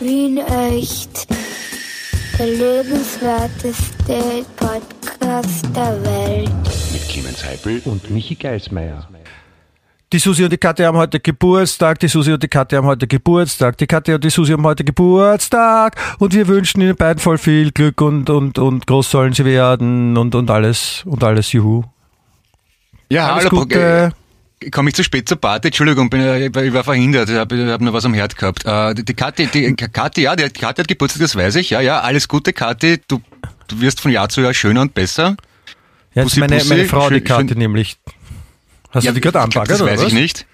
Wien echt. Der lebenswerteste Podcast der Welt. Mit Clemens Heipel und Michi Geismeier. Die Susi und die Katja haben heute Geburtstag, die Susi und die Katja haben heute Geburtstag, die Katja und die Susi haben heute Geburtstag und wir wünschen ihnen beiden voll viel Glück und, und, und groß sollen sie werden und, und alles, und alles, juhu. Ja, Alles hallo, Gute. Komme ich zu spät zur Party? Entschuldigung, bin, äh, ich war- verhindert, ich habe hab nur was am Herd gehabt. Äh, die, die Kathi, die Kathi, ja, die Kathi hat Geburtstag, das weiß ich, ja, ja, alles Gute, Kathi, du, du wirst von Jahr zu Jahr schöner und besser. Ja, Bussi, meine, Bussi, meine Frau, die schön- Katja schön- nämlich. Hast ja, du die gerade anbaggert, Das oder weiß was? ich nicht.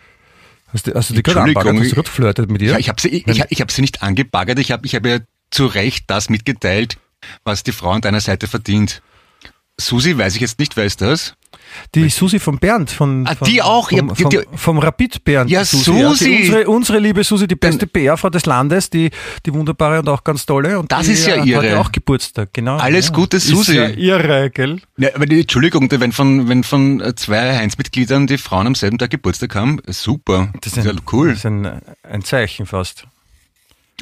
Hast du, hast du die gerade anbaggert? Hast du ich- gerade flirtet mit ihr? Ja, ich habe sie, ich, ich, ich hab sie nicht angebaggert, ich habe ich hab ihr zu Recht das mitgeteilt, was die Frau an deiner Seite verdient. Susi, weiß ich jetzt nicht, wer ist das? Die Susi von Bernd. Von, Ah, von, die auch? Vom, Ja, vom, die- vom Rapid Bernd. Ja, die Susi. die, unsere, unsere liebe Susi, die beste PR-Frau des Landes, die, die wunderbare und auch ganz tolle. Und Das die, ist ja äh, hat ihre. heute auch Geburtstag, genau. Alles Gute, Susi. Ist ja irre, gell? Ja, aber die, Entschuldigung, wenn von, wenn von äh, zwei Heinz-Mitgliedern die Frauen am selben Tag Geburtstag haben, super. Das ist, ja cool. Das ist ein, ein Zeichen fast.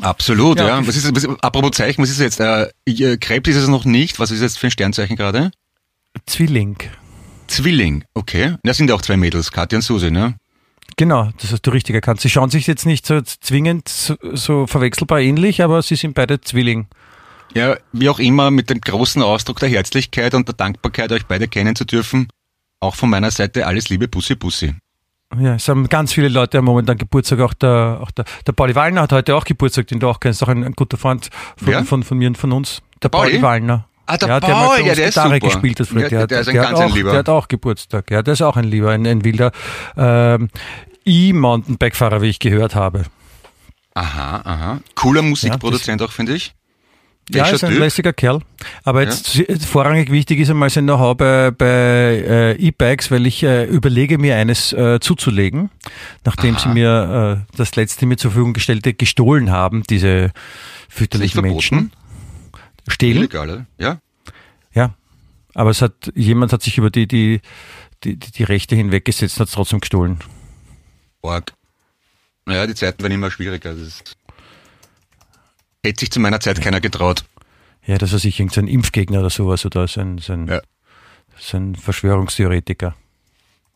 Absolut, Ja, ja. Was ist, was, apropos Zeichen, was ist jetzt? Äh, Krebs ist es noch nicht. Was ist jetzt für ein Sternzeichen gerade? Zwilling. Zwilling, okay. Das sind ja auch zwei Mädels, Katja und Susi, ne? Genau, das hast du richtig erkannt. Sie schauen sich jetzt nicht so zwingend so, so verwechselbar ähnlich, aber sie sind beide Zwilling. Ja, wie auch immer, mit dem großen Ausdruck der Herzlichkeit und der Dankbarkeit, euch beide kennen zu dürfen. Auch von meiner Seite alles Liebe, Bussi, Bussi. Ja, es haben ganz viele Leute haben momentan Geburtstag. Auch der, auch der, der Pauli Wallner hat heute auch Geburtstag, den du auch kennst. Auch ein, ein guter Freund von, Wer? von, von mir und von uns. Der Pauli? Pauli Wallner. Ah, der ja, der Paul, ja, der ist Gitarre super. gespielt hat. Ja, der, der ist ein der ganz hat ein auch, Lieber. Der hat auch Geburtstag. Ja, der ist auch ein Lieber, ein, ein wilder ähm, E-Mountainbike-Fahrer, wie ich gehört habe. Aha, aha. Cooler Musikproduzent auch, finde ich. Ja, ist ein Typ? lässiger Kerl. Aber jetzt jetzt vorrangig wichtig ist einmal sein Know-how bei, bei äh, E-Bikes, weil ich äh, überlege, mir eines äh, zuzulegen, nachdem Aha. sie mir äh, das letzte mir zur Verfügung gestellte gestohlen haben, diese fürchterlichen verboten? Menschen. Stehlen? Illegal, oder? Ja. Ja. Aber es hat, jemand hat sich über die, die, die, die, die Rechte hinweggesetzt und hat es trotzdem gestohlen. Org. Naja, die Zeiten werden immer schwieriger. Das ist Hätte sich zu meiner Zeit keiner getraut. Ja, das war sicher irgendein Impfgegner oder sowas oder so ein, so ein, Ja. so ein Verschwörungstheoretiker.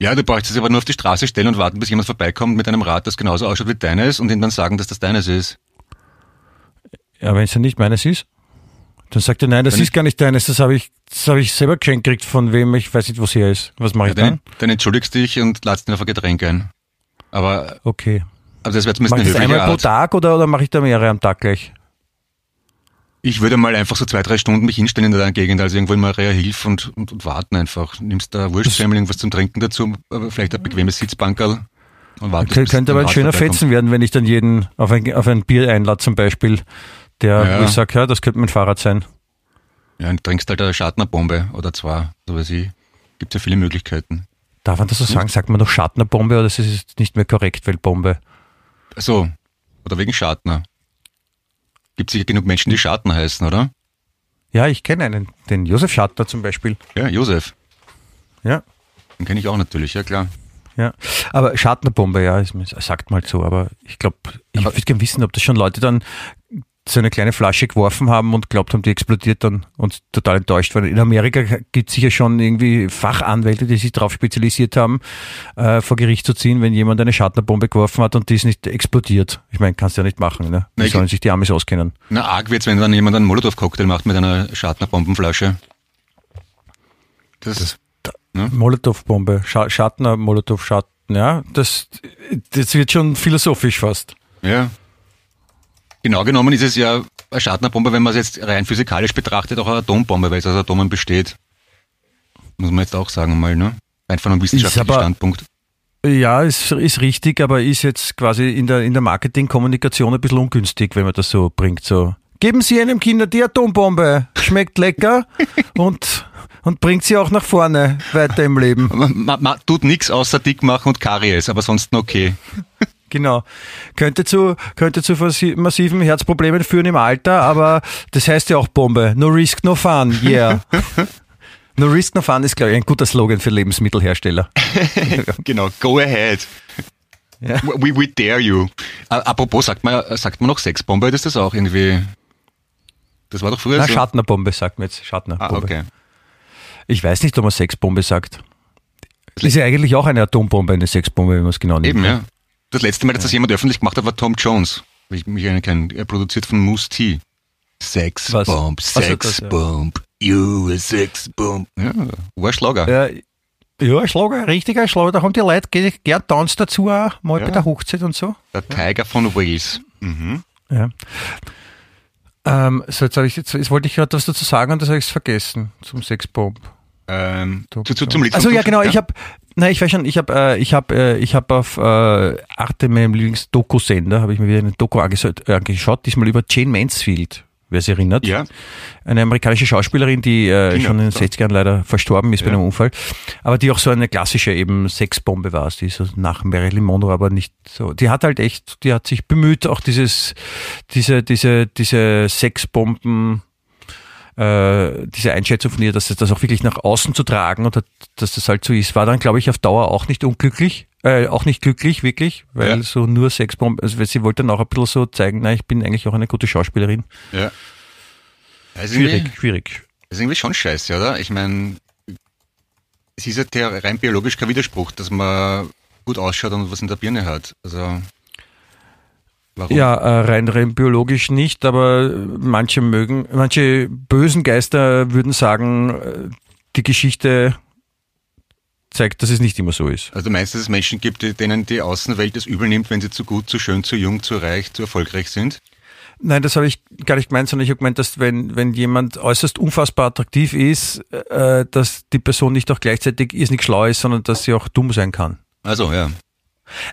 Ja, du brauchst es aber nur auf die Straße stellen und warten, bis jemand vorbeikommt mit einem Rad, das genauso ausschaut wie deines und ihm dann sagen, dass das deines ist. Ja, wenn es ja nicht meines ist, dann sagt er, nein, das Wenn ist gar nicht deines, das habe ich, das habe ich selber geschenkt gekriegt, von wem ich weiß nicht, wo es her ist. Was mache Ja, ich dann? dann, dann entschuldigst dich und ladst ihn auf ein Getränk ein. Aber, Okay. aber das wäre zumindest Mache ich eine das höfliche einmal pro Art. Tag oder, oder mache ich da mehrere am Tag gleich? Ich würde mal einfach so zwei, drei Stunden mich hinstellen in der Gegend, also irgendwo in Maria Hilf und, und, und warten einfach. Nimmst da Wurstsemmel, irgendwas zum Trinken dazu, vielleicht ein bequemes Sitzbankerl und wartest. Bis Könnte aber ein schöner. Fetzen werden, wenn ich dann jeden auf ein, auf ein Bier einlade zum Beispiel, der, Ja. wo ich sage, ja, das könnte mein Fahrrad sein. Ja, und trinkst halt eine Schartnerbombe oder zwei, so weiß ich. Gibt ja viele Möglichkeiten. Darf man das so sagen? Sagt man noch Schartnerbombe oder ist es nicht mehr korrekt, weil Bombe? So, oder wegen Schartner. Gibt sicher genug Menschen, die Schartner heißen, oder? Ja, ich kenne einen, den Josef Schartner zum Beispiel. Ja, Josef. Ja. Den kenne ich auch natürlich, ja klar. Ja, aber Schartnerbombe, ja, ist, sagt mal so, aber ich glaube, ich würde gerne wissen, ob das schon Leute dann so eine kleine Flasche geworfen haben und glaubt haben, die explodiert dann und total enttäuscht waren. In Amerika gibt es sicher schon irgendwie Fachanwälte, die sich darauf spezialisiert haben, äh, vor Gericht zu ziehen, wenn jemand eine Schartnerbombe geworfen hat und die ist nicht explodiert. Ich meine, kannst du ja nicht machen, ne? Wie sollen sich die Amis auskennen? Na, arg wird's, wenn dann jemand einen Molotow-Cocktail macht mit einer Schartner-Bombenflasche. Das, Molotow-Bombe, Scha Schartner, Molotow, Schartner, ja, das, das wird schon philosophisch fast. ja. Genau genommen ist es ja eine Schartnerbombe, wenn man es jetzt rein physikalisch betrachtet, auch eine Atombombe, weil es aus Atomen besteht. Muss man jetzt auch sagen mal, ne? Einem wissenschaftlichen aber- Standpunkt. Ja, ist, ist richtig, aber ist jetzt quasi in der, in der Marketingkommunikation ein bisschen ungünstig, wenn man das so bringt. So, geben Sie einem Kinder die Atombombe, schmeckt lecker und, und bringt sie auch nach vorne weiter im Leben. Man, man, man tut nichts außer dick machen und Karies, aber sonst okay. Genau. Könnte zu, könnte zu massiven Herzproblemen führen im Alter, aber das heißt ja auch Bombe. No risk, no fun. Yeah. no risk, no fun ist, glaube ich, ein guter Slogan für Lebensmittelhersteller. genau, go ahead. Ja. We, we dare you. Apropos, sagt man, sagt man noch Sexbombe? Das ist das auch irgendwie. Das war doch früher Na, so. Schattnerbombe sagt man jetzt. Schattnerbombe. Ah, okay. Ich weiß nicht, ob man Sexbombe sagt. Das ist ja eigentlich auch eine Atombombe, eine Sexbombe, wenn man es genau nimmt. Eben, ja. Das letzte Mal, dass das jemand öffentlich gemacht hat, war Tom Jones. Ich mich erinnern. Er produziert von Moose T. Sexbomb, Was? Also das, ja. Sexbomb, you a Sexbomb. Ja, war ein Schlager. Ja, ja, Schlager, richtiger Schlager. Da haben die Leute ge- gern Tanz dazu auch, mal Ja. bei der Hochzeit und so. Der Tiger von Wales. Mhm. Ja. Ähm, so, jetzt, ich, jetzt, jetzt wollte ich gerade was dazu sagen und das habe ich vergessen zum Sexbomb. Ähm, zu, zu, zum Lied. Also ja, genau. Ich habe, nein, ich weiß schon. Ich habe, äh, ich habe, äh, ich habe auf äh, Arte meinem Lieblings-Doku-Sender habe ich mir wieder eine Doku angeschaut, äh, angeschaut. Diesmal über Jane Mansfield. Wer sich erinnert? Ja, Eine amerikanische Schauspielerin, die äh, Genau, schon in den so. 60ern leider verstorben ist bei Ja. einem Unfall, aber die auch so eine klassische eben Sexbombe war. Die ist so nach Marilyn Monroe, aber nicht so. Die hat halt echt, die hat sich bemüht, auch dieses, diese, diese, diese Sexbomben, äh, diese Einschätzung von ihr, dass das auch wirklich nach außen zu tragen und hat, dass das halt so ist, war dann, glaube ich, auf Dauer auch nicht unglücklich. Äh, auch nicht glücklich, wirklich, weil Ja. so nur Sexbomben, also sie wollte dann auch ein bisschen so zeigen, na, ich bin eigentlich auch eine gute Schauspielerin. ja. Irgendwie, Schwierig, schwierig. das ist irgendwie schon scheiße, oder? Ich meine, es ist ja der rein biologisch kein Widerspruch, dass man gut ausschaut und was in der Birne hat. Also, warum? Ja, äh, rein, rein biologisch nicht, aber manche mögen, manche bösen Geister würden sagen, äh, die Geschichte zeigt, dass es nicht immer so ist. Also du meinst, dass es Menschen gibt, denen die Außenwelt das übel nimmt, wenn sie zu gut, zu schön, zu jung, zu reich, zu erfolgreich sind? Nein, das habe ich gar nicht gemeint, sondern ich habe gemeint, dass wenn, wenn jemand äußerst unfassbar attraktiv ist, äh, dass die Person nicht auch gleichzeitig irrsinnig schlau ist, sondern dass sie auch dumm sein kann. Also, ja.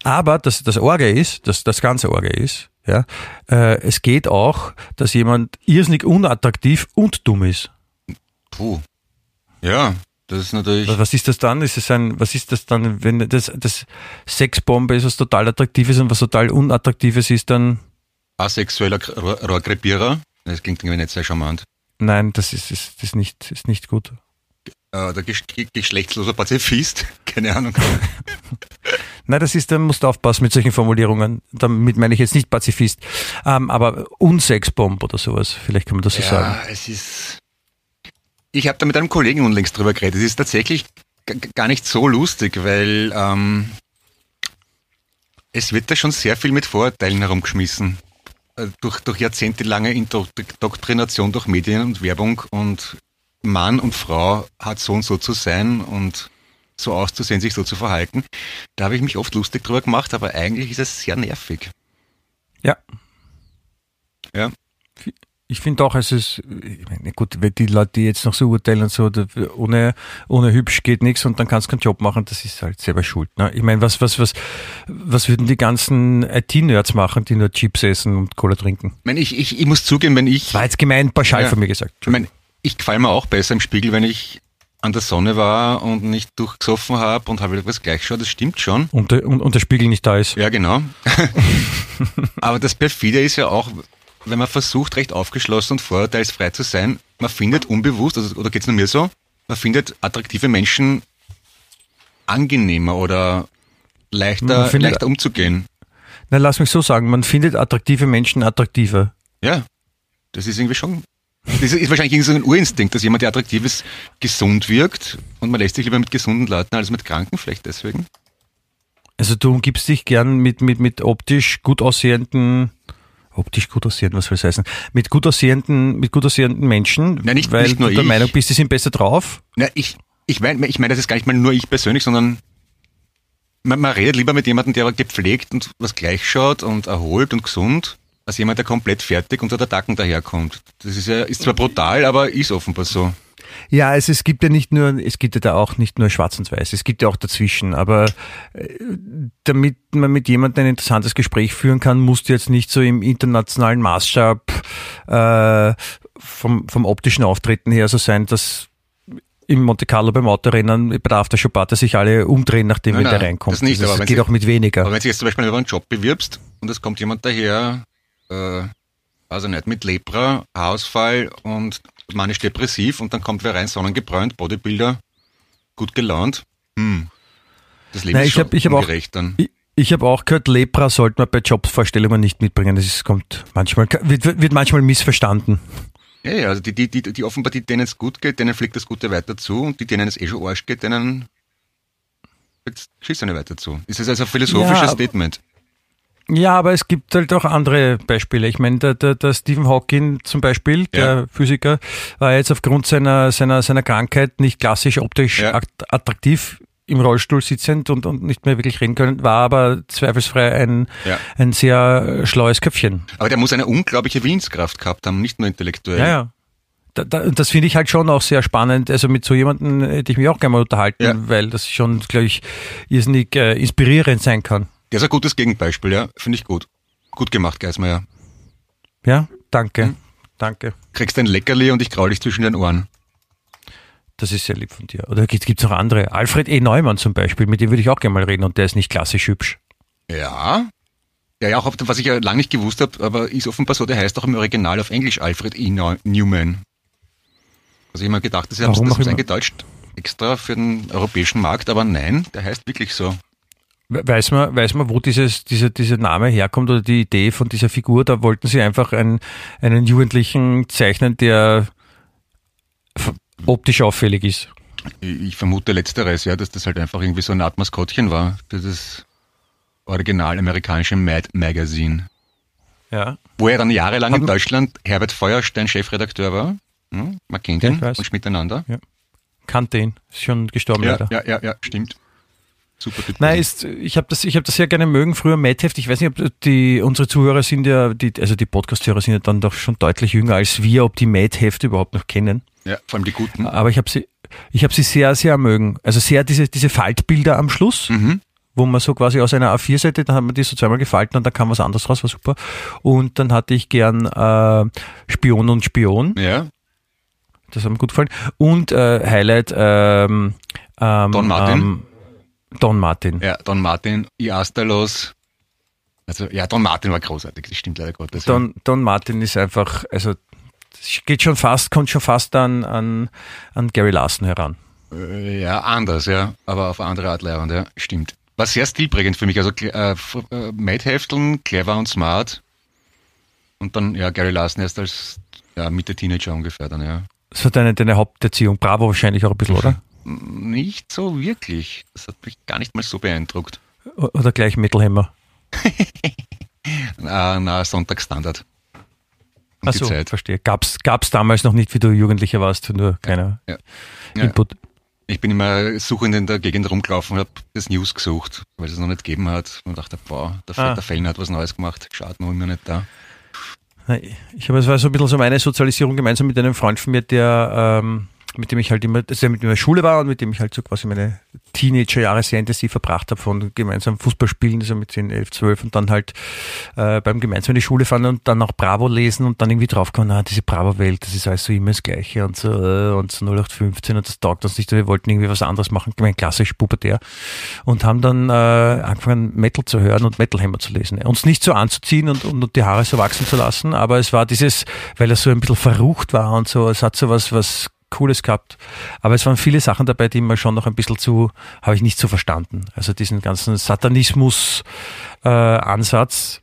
Aber das, das Orge ist, das, das ganze Orge ist, ja, äh, es geht auch, dass jemand irrsinnig unattraktiv und dumm ist. Puh. Ja, das ist natürlich. Was ist das dann? Ist es ein, was ist das dann, wenn das, das Sexbombe ist was total Attraktives und was total Unattraktives ist, dann, asexueller Rohrkrepierer. Das klingt irgendwie nicht sehr charmant. nein, das ist, ist, ist nicht, ist nicht gut. Äh, der Gesch ge- geschlechtsloser Pazifist. Keine Ahnung. Nein, das ist, da musst du aufpassen mit solchen Formulierungen. Damit meine ich jetzt nicht Pazifist. Ähm, aber Unsexbomb oder sowas, vielleicht kann man das so sagen. ja, es ist. Ich habe da mit einem Kollegen unlängst drüber geredet. Es ist tatsächlich gar nicht so lustig, weil ähm, es wird da schon sehr viel mit Vorurteilen herumgeschmissen. Äh, Durch, durch jahrzehntelange Indoktrination durch Medien und Werbung und Mann und Frau hat so und so zu sein und so auszusehen, sich so zu verhalten. Da habe ich mich oft lustig drüber gemacht, aber eigentlich ist es sehr nervig. Ja. Ja. Ich finde auch, es ist, ich meine, gut, wenn die Leute, die jetzt noch so urteilen und so, ohne, ohne hübsch geht nichts und dann kannst du keinen Job machen, das ist halt selber schuld. Ne? Ich meine, was, was, was, was würden die ganzen IT-Nerds machen, die nur Chips essen und Cola trinken? Ich, meine, ich, ich, ich muss zugeben, wenn ich War jetzt gemein pauschal Ja. von mir gesagt. Ich meine, ich gefalle mir auch besser im Spiegel, wenn ich an der Sonne war und nicht durchgesoffen habe und habe was gleich geschaut, das stimmt schon. Und, der- und, und der Spiegel nicht da ist. Ja, genau. Aber das Perfide ist ja auch, wenn man versucht, recht aufgeschlossen und vorurteilsfrei zu sein, man findet unbewusst, also, oder geht's nur mir so, man findet attraktive Menschen angenehmer oder leichter, findet- leichter umzugehen. Na, lass mich so sagen, man findet attraktive Menschen attraktiver. Ja, das ist irgendwie schon. Das ist wahrscheinlich irgendwie so ein Urinstinkt, dass jemand, der attraktiv ist, gesund wirkt und man lässt sich lieber mit gesunden Leuten als mit Kranken, vielleicht deswegen. Also du umgibst dich gern mit, mit, mit optisch gut aussehenden, optisch gut aussehenden, was soll das heißen? Mit gut aussehenden, mit gut aussehenden Menschen, Nein, nicht- weil nicht nur du der ich. Meinung bist, die sind besser drauf. Na, ich, ich meine, ich meine, das ist gar nicht mal nur ich persönlich, sondern man, man redet lieber mit jemandem, der gepflegt und was gleich schaut und erholt und gesund, als jemand, der komplett fertig unter der Tacken daherkommt. Das ist ja, ist zwar brutal, aber ist offenbar so. Ja, es, es gibt ja nicht nur, es gibt ja da auch nicht nur schwarz und weiß, es gibt ja auch dazwischen, aber äh, damit man mit jemandem ein interessantes Gespräch führen kann, musst du jetzt nicht so im internationalen Maßstab äh, vom, vom optischen Auftreten her so sein, dass im Monte Carlo beim Autorennen bei der Aftershow-Party sich alle umdrehen, nachdem Nein, der nein, reinkommt. das nicht, Also aber geht sie- auch mit weniger. Aber wenn du jetzt zum Beispiel über einen Job bewirbst und es kommt jemand daher, äh, also nicht mit Lepra, Haarausfall und manisch depressiv und dann kommt wer rein, sonnengebräunt, Bodybuilder, gut gelaunt. Hm. Das Leben Nein, ist ich hab- ich hab auch- dann. Ich, Ich habe auch gehört, Lepra sollte man bei Jobsvorstellungen nicht mitbringen. Das ist, kommt manchmal, wird, wird manchmal missverstanden. Ja, ja, also die, die, die, die offenbar, die, denen es gut geht, denen fliegt das Gute weiter zu und die, denen es eh schon Arsch geht, denen das Geschissene weiter zu. Das ist also ein philosophisches Ja, Statement. Ja, aber es gibt halt auch andere Beispiele. Ich meine, der, der, der Stephen Hawking zum Beispiel, der Ja. Physiker, war jetzt aufgrund seiner, seiner, seiner Krankheit nicht klassisch optisch Ja. att- attraktiv im Rollstuhl sitzend und, und nicht mehr wirklich reden können, war aber zweifelsfrei ein, Ja. ein sehr äh, schlaues Köpfchen. Aber der muss eine unglaubliche Willenskraft gehabt haben, nicht nur intellektuell. Ja, ja. Da, da, und das finde ich halt schon auch sehr spannend. Also mit so jemandem hätte ich mich auch gerne mal unterhalten, Ja. weil das schon, glaube ich, irrsinnig äh, inspirierend sein kann. Der ist ein gutes Gegenbeispiel, ja. Finde ich gut. Gut gemacht, Geismeier. Ja, danke. Hm. Danke. Kriegst ein Leckerli und ich kraul dich zwischen den Ohren. Das ist sehr lieb von dir. Oder gibt es noch andere? Alfred E. Neumann zum Beispiel, mit dem würde ich auch gerne mal reden und der ist nicht klassisch hübsch. Ja. Ja, ja, auch, was ich ja lange nicht gewusst habe, aber ist offenbar so, der heißt auch im Original auf Englisch Alfred E. Newman. Also ich habe mir gedacht, das haben immer? eingedeutscht extra für den europäischen Markt, aber nein, der heißt wirklich so. We- Weiß man, weiß man, wo dieses, dieser, dieser Name herkommt oder die Idee von dieser Figur? Da wollten sie einfach einen, einen Jugendlichen zeichnen, der optisch auffällig ist. Ich vermute letzteres, ja, dass das halt einfach irgendwie so eine Art Maskottchen war das original amerikanische Mad Magazine. Ja. Wo er dann jahrelang in Aber- Deutschland Herbert Feuerstein Chefredakteur war. Hm, man kennt Ja, ihn und miteinander. Kannte ihn. Ist schon gestorben Ja, leider. ja, ja, ja, stimmt. Super Typ. Nein, ist, ich habe das, ich habe das sehr gerne mögen. Früher Madheft. Ich weiß nicht, ob die unsere Zuhörer sind ja, die, also die Podcast-Hörer sind ja dann doch schon deutlich jünger als wir, ob die Madhefte überhaupt noch kennen. ja, vor allem die guten. Aber ich habe sie, ich habe sie sehr, sehr mögen. Also sehr diese, diese Faltbilder am Schluss, Mhm. wo man so quasi aus einer A4-Seite, dann hat man die so zweimal gefalten und dann kam was anderes raus, war super. Und dann hatte ich gern äh, Spion und Spion, Ja, das hat mir gut gefallen. Und äh, Highlight ähm, ähm, Don Martin. Ähm, Don Martin. ja, Don Martin, Iastalos. Also, ja, Don Martin war großartig, das stimmt leider Gottes. Don, Don Martin ist einfach, also geht schon fast, kommt schon fast an, an, an Gary Larson heran. Äh, Ja, anders, ja, aber auf eine andere Art leibend, ja, stimmt. War sehr stilprägend für mich, also äh, äh, Mad-Hefteln, clever und smart. Und dann, ja, Gary Larson erst als ja, Mitte Teenager ungefähr dann, ja. War deine, deine Haupterziehung. Bravo wahrscheinlich auch ein bisschen, oder? Nicht so wirklich. Das hat mich gar nicht mal so beeindruckt. Oder gleich Metal Hammer. Na, na Sonntagsstandard. Die Achso, verstehe. Gab's, gab's damals noch nicht, wie du Jugendlicher warst, nur keiner Ja. Ja. Input. Ich bin immer suchend in der Gegend rumgelaufen und habe das News gesucht, weil es es noch nicht gegeben hat. Und dachte, boah, der, Ah. der Fellner hat was Neues gemacht. Schaut nur immer nicht da. Ich habe, es war so ein bisschen so meine Sozialisierung gemeinsam mit einem Freund von mir, der, ähm, mit dem ich halt immer, also mit in der Schule war und mit dem ich halt so quasi meine Teenagerjahre sehr intensiv verbracht habe von gemeinsam Fußballspielen, also mit 10, 11, 12 und dann halt äh, beim gemeinsam in die Schule fahren und dann auch Bravo lesen und dann irgendwie draufkommen, ah, diese Bravo-Welt, das ist alles so immer das Gleiche und so, äh, und so 0815 und das taugt uns nicht, wir wollten irgendwie was anderes machen, ich klassisch pubertär und haben dann äh, angefangen Metal zu hören und Metal Hammer zu lesen. Uns nicht so anzuziehen und, und, und die Haare so wachsen zu lassen, aber es war dieses, weil er so ein bisschen verrucht war und so, es hat so was, was Cooles gehabt. Aber es waren viele Sachen dabei, die mir schon noch ein bisschen zu, habe ich nicht so verstanden. Also diesen ganzen Satanismus-Ansatz,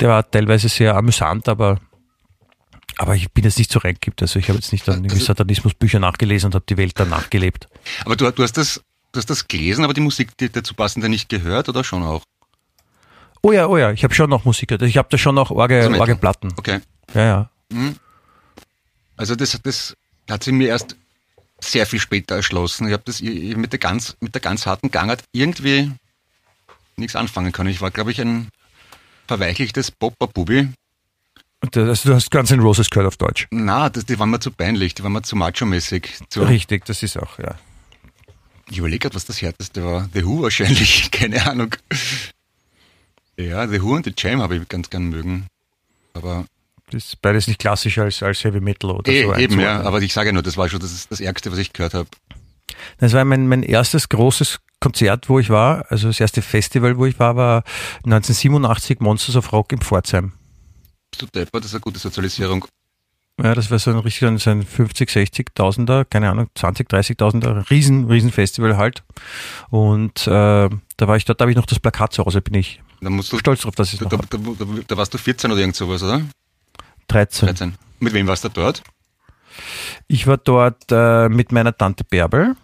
der war teilweise sehr amüsant, aber aber ich bin jetzt nicht so reingegibt. Also ich habe jetzt nicht dann irgendwie Also- Satanismusbücher nachgelesen und habe die Welt danach gelebt. Aber du, du, hast das, du hast das gelesen, aber die Musik, die dazu passende nicht gehört oder schon auch? Oh ja, oh ja, ich habe schon noch Musik gehört. Ich habe da schon noch Orge, Also Metal. Orgeplatten. Okay. Ja, ja. Also das, das hat sie mir erst sehr viel später erschlossen. Ich habe das mit der ganz, mit der ganz harten Gangart irgendwie nichts anfangen können. Ich war, glaube ich, ein verweichlichtes Popper-Bubi. Also du hast Guns N' Roses gehört auf Deutsch. Na, das, die waren mir zu peinlich, die waren mir zu macho-mäßig. Richtig, das ist auch, ja. ich überlege gerade, was das härteste war. The Who wahrscheinlich, keine Ahnung. Ja, The Who und The Jam habe ich ganz gern mögen. Aber Das ist beides nicht klassisch als, als Heavy Metal oder eh, so. eben, ja. Aber ich sage ja nur, das war schon das, das Ärgste, was ich gehört habe. Das war mein, mein erstes großes Konzert, wo ich war. Also das erste Festival, wo ich war, war 1987 Monsters of Rock im Pforzheim. Bist du deppert, das ist eine gute Sozialisierung. Ja, das war so ein richtiger, so ein 50, 60.000er, keine Ahnung, 20, 30.000er, riesen, riesen Festival halt. Und äh, da war ich dort, da habe ich noch das Plakat zu Hause, bin ich Da musst du, stolz drauf, dass ich da, da, da, da warst du 14 oder irgend sowas, oder? 13. 13. Mit wem warst du dort? Ich war dort äh, mit meiner Tante Bärbel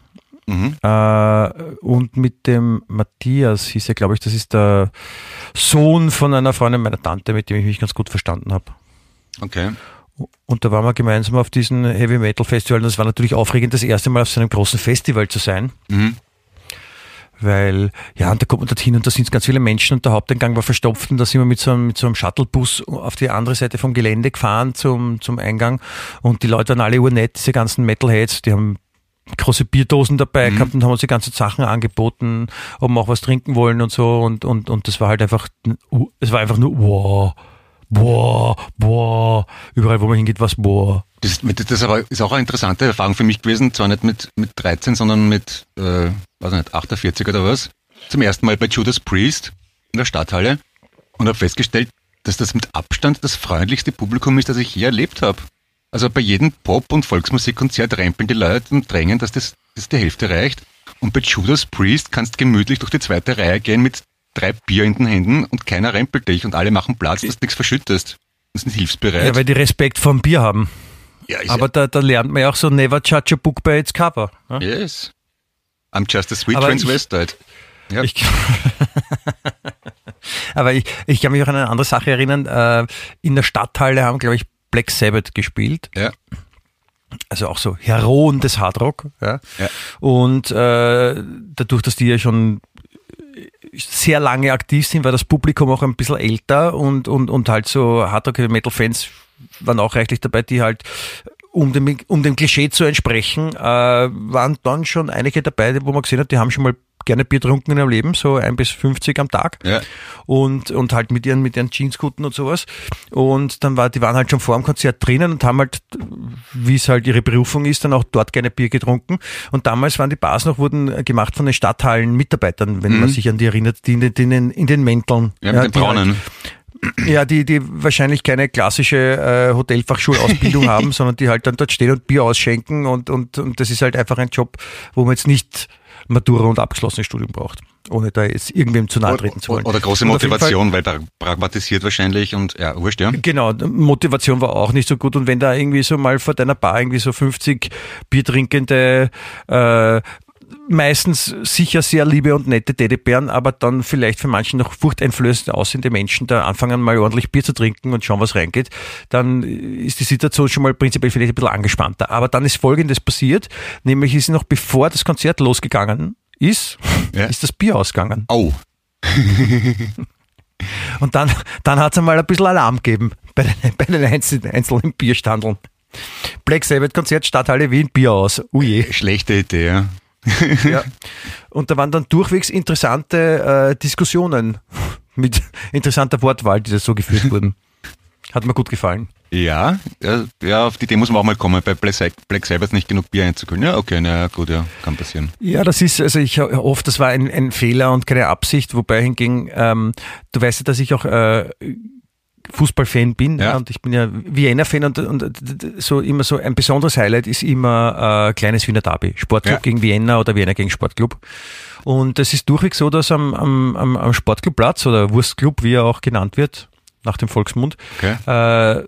Mhm. äh, und mit dem Matthias, hieß er, glaube ich, das ist der Sohn von einer Freundin meiner Tante, mit dem ich mich ganz gut verstanden habe. Okay. Und da waren wir gemeinsam auf diesem Heavy Metal Festival und das war natürlich aufregend, das erste Mal auf so einem großen Festival zu sein. Mhm. Weil, ja, und da kommt man dorthin und da sind ganz viele Menschen und der Haupteingang war verstopft und da sind wir mit so einem, mit so einem Shuttlebus auf die andere Seite vom Gelände gefahren zum, zum Eingang. Und die Leute waren alle urnett, diese ganzen Metalheads, die haben große Bierdosen dabei gehabt und haben uns die ganzen Sachen angeboten, ob wir auch was trinken wollen und so. Und, und, und das war halt einfach, es war einfach nur, wow, boah, boah, überall wo man hingeht, was boah. Das, das ist auch eine interessante Erfahrung für mich gewesen, zwar nicht mit, mit 13, sondern mit, äh, weiß nicht, 48 oder was. Zum ersten Mal bei Judas Priest in der Stadthalle und habe festgestellt, dass das mit Abstand das freundlichste Publikum ist, das ich je erlebt habe. Also bei jedem Pop- und Volksmusikkonzert rempeln die Leute und drängen, dass das, das die Hälfte reicht. Und bei Judas Priest kannst du gemütlich durch die zweite Reihe gehen mit drei Bier in den Händen und keiner rempelt dich und alle machen Platz, dass du nichts verschüttest. Und sind hilfsbereit. Ja, weil die Respekt vor dem Bier haben. Ja, Aber da, da lernt man ja auch so never judge a book by its cover. ne? ja, yes. I'm just a sweet transvestite. Ja. Ich, aber ich, ich kann mich auch an eine andere Sache erinnern. Äh, in der Stadthalle haben, glaube ich, Black Sabbath gespielt. Ja. Also auch so Heroen des Hardrock. Ja. Ja. Und äh, dadurch, dass die ja schon sehr lange aktiv sind, war das Publikum auch ein bisschen älter und, und, und halt so Hardrock-Metal-Fans waren auch reichlich dabei, die halt um dem, um dem Klischee zu entsprechen, äh, waren dann schon einige dabei, wo man gesehen hat, die haben schon mal gerne Bier getrunken in ihrem Leben, so ein bis 50 am Tag Ja. und, und halt mit ihren, mit ihren Jeanskutten und sowas. Und dann war, die waren halt schon vor dem Konzert drinnen und haben halt, wie es halt ihre Berufung ist, dann auch dort gerne Bier getrunken. Und damals waren die Bars noch, wurden gemacht von den Stadthallen Mitarbeitern, wenn man sich an die erinnert, die in den, in den, in den Mänteln. Ja, mit den die halt- Braunen. ja, die, die wahrscheinlich keine klassische äh, Hotelfachschulausbildung haben, sondern die halt dann dort stehen und Bier ausschenken und, und, und das ist halt einfach ein Job, wo man jetzt nicht Matura und abgeschlossenes Studium braucht, ohne da jetzt irgendwem zu nahe treten zu wollen. Oder große jeden Fall- Motivation, weil pra- pragmatisiert wahrscheinlich und ja, wurscht, ja. Genau, Motivation war auch nicht so gut. Und wenn da irgendwie so mal vor deiner Bar irgendwie so 50 Biertrinkende, äh, meistens sicher sehr liebe und nette Teddybären, aber dann vielleicht für manchen noch furchteinflößend aussehende Menschen da anfangen mal ordentlich Bier zu trinken und schauen, was reingeht, dann ist die Situation schon mal prinzipiell vielleicht ein bisschen angespannter. Aber dann ist Folgendes passiert, nämlich ist noch bevor das Konzert losgegangen ist, Ja. ist das Bier ausgegangen. Oh, Und dann, dann hat es einmal ein bisschen Alarm gegeben bei den, bei den einzelnen, einzelnen Bierstandeln. Black Sabbath Konzert Stadthalle Wien Bier aus. Oh je. schlechte Idee, ja. Ja. Und da waren dann durchwegs interessante äh, Diskussionen mit interessanter Wortwahl, die da so geführt wurden. Hat mir gut gefallen. Ja, ja, auf die Idee muss man auch mal kommen, bei Black Sa- Black Sabbath nicht genug Bier einzukühlen. Ja, okay, na gut, ja, kann passieren. Ja, das ist, also ich hoffe, das war ein, ein Fehler und keine Absicht, wobei hingegen, ähm, du weißt ja, dass ich auch äh, Fußballfan bin Ja. und ich bin ja Vienna-Fan und, und so immer so ein besonderes Highlight ist immer äh, kleines Wiener Derby. Sportclub Ja. gegen Vienna oder Vienna gegen Sportclub. Und es ist durchweg so, dass am, am, am, am Sportclubplatz oder Wurstclub, wie er auch genannt wird, nach dem Volksmund, Okay. äh,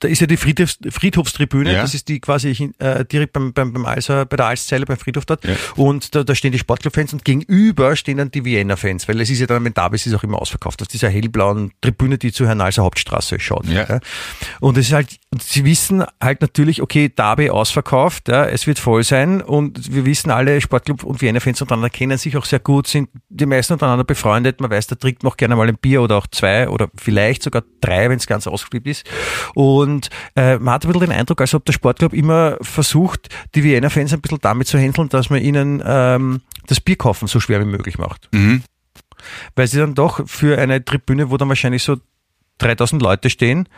da ist ja die Friedhofs, Friedhofstribüne, Ja. das ist die quasi äh, direkt beim, beim, beim Alser, bei der Alszeile, beim Friedhof dort. Ja. Und da, da stehen die Sportclub-Fans und gegenüber stehen dann die Vienna-Fans, weil es ist ja dann, wenn Derby ist, ist auch immer ausverkauft, auf dieser hellblauen Tribüne, die zur Herrn Alser Hauptstraße schaut. Ja. Und es ist halt, und sie wissen halt natürlich, okay, Derby ausverkauft, ja, es wird voll sein und wir wissen alle, Sportclub und Vienna-Fans untereinander kennen sich auch sehr gut, sind die meisten untereinander befreundet, man weiß, da trinkt man auch gerne mal ein Bier oder auch zwei oder vielleicht sogar drei, wenn es ganz ausgeflippt ist. Und äh, man hat ein bisschen den Eindruck, als ob der Sportclub immer versucht, die Vienna-Fans ein bisschen damit zu handeln, dass man ihnen ähm, das Bierkaufen so schwer wie möglich macht. Mhm. Weil sie dann doch für eine Tribüne, wo dann wahrscheinlich so 3000 Leute stehen,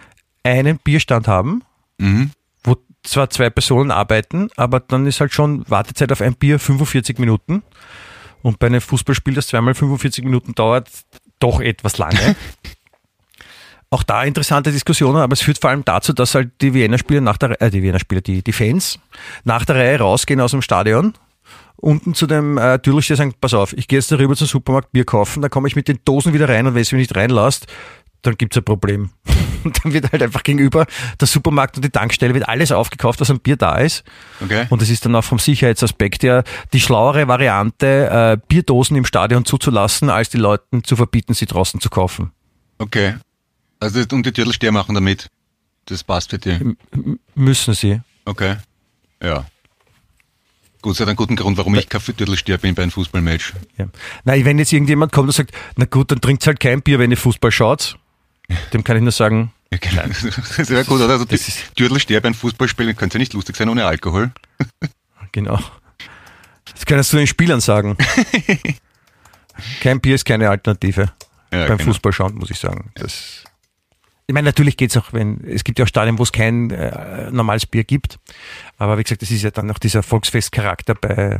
einen Bierstand haben, Mhm. wo zwar zwei Personen arbeiten, aber dann ist halt schon Wartezeit auf ein Bier 45 Minuten. Und bei einem Fußballspiel, das zweimal 45 Minuten dauert, doch etwas lange. auch da interessante Diskussionen, aber es führt vor allem dazu, dass halt die Wiener Spieler nach der äh, die Wiener Spieler, die, die Fans nach der Reihe rausgehen aus dem Stadion, unten zu dem äh, Türlsteher sagen, pass auf, ich gehe jetzt darüber zum Supermarkt Bier kaufen, dann komme ich mit den Dosen wieder rein und wenn es mich nicht reinlasst, dann gibt's ein Problem. Und dann wird halt einfach gegenüber der Supermarkt und die Tankstelle wird alles aufgekauft, was an Bier da ist. Okay. Und das ist dann auch vom Sicherheitsaspekt her die schlauere Variante, äh, Bierdosen im Stadion zuzulassen, als die Leuten zu verbieten, sie draußen zu kaufen. Okay. Also und die Türtelsteher machen damit. Das passt für dich. M müssen sie. Okay. Ja. Gut, es hat einen guten Grund, warum ich Kaffeetürtelsteher bin bei einem Fußballmatch. Ja. Nein, wenn jetzt irgendjemand kommt und sagt, na gut, dann trinkt halt kein Bier, wenn ihr Fußball schaut, dem kann ich nur sagen, Ja, genau. Das wäre gut, oder? Also die Türtelsteher beim Fußballspielen könnte ja nicht lustig sein ohne Alkohol. genau. Das kannst du den Spielern sagen. kein Bier ist keine Alternative. Ja, beim genau. Fußball schauen, muss ich sagen. Das, ich meine, natürlich geht's auch, wenn, es gibt ja auch Stadien, wo es kein äh, normales Bier gibt. Aber wie gesagt, das ist ja dann noch dieser Volksfestcharakter bei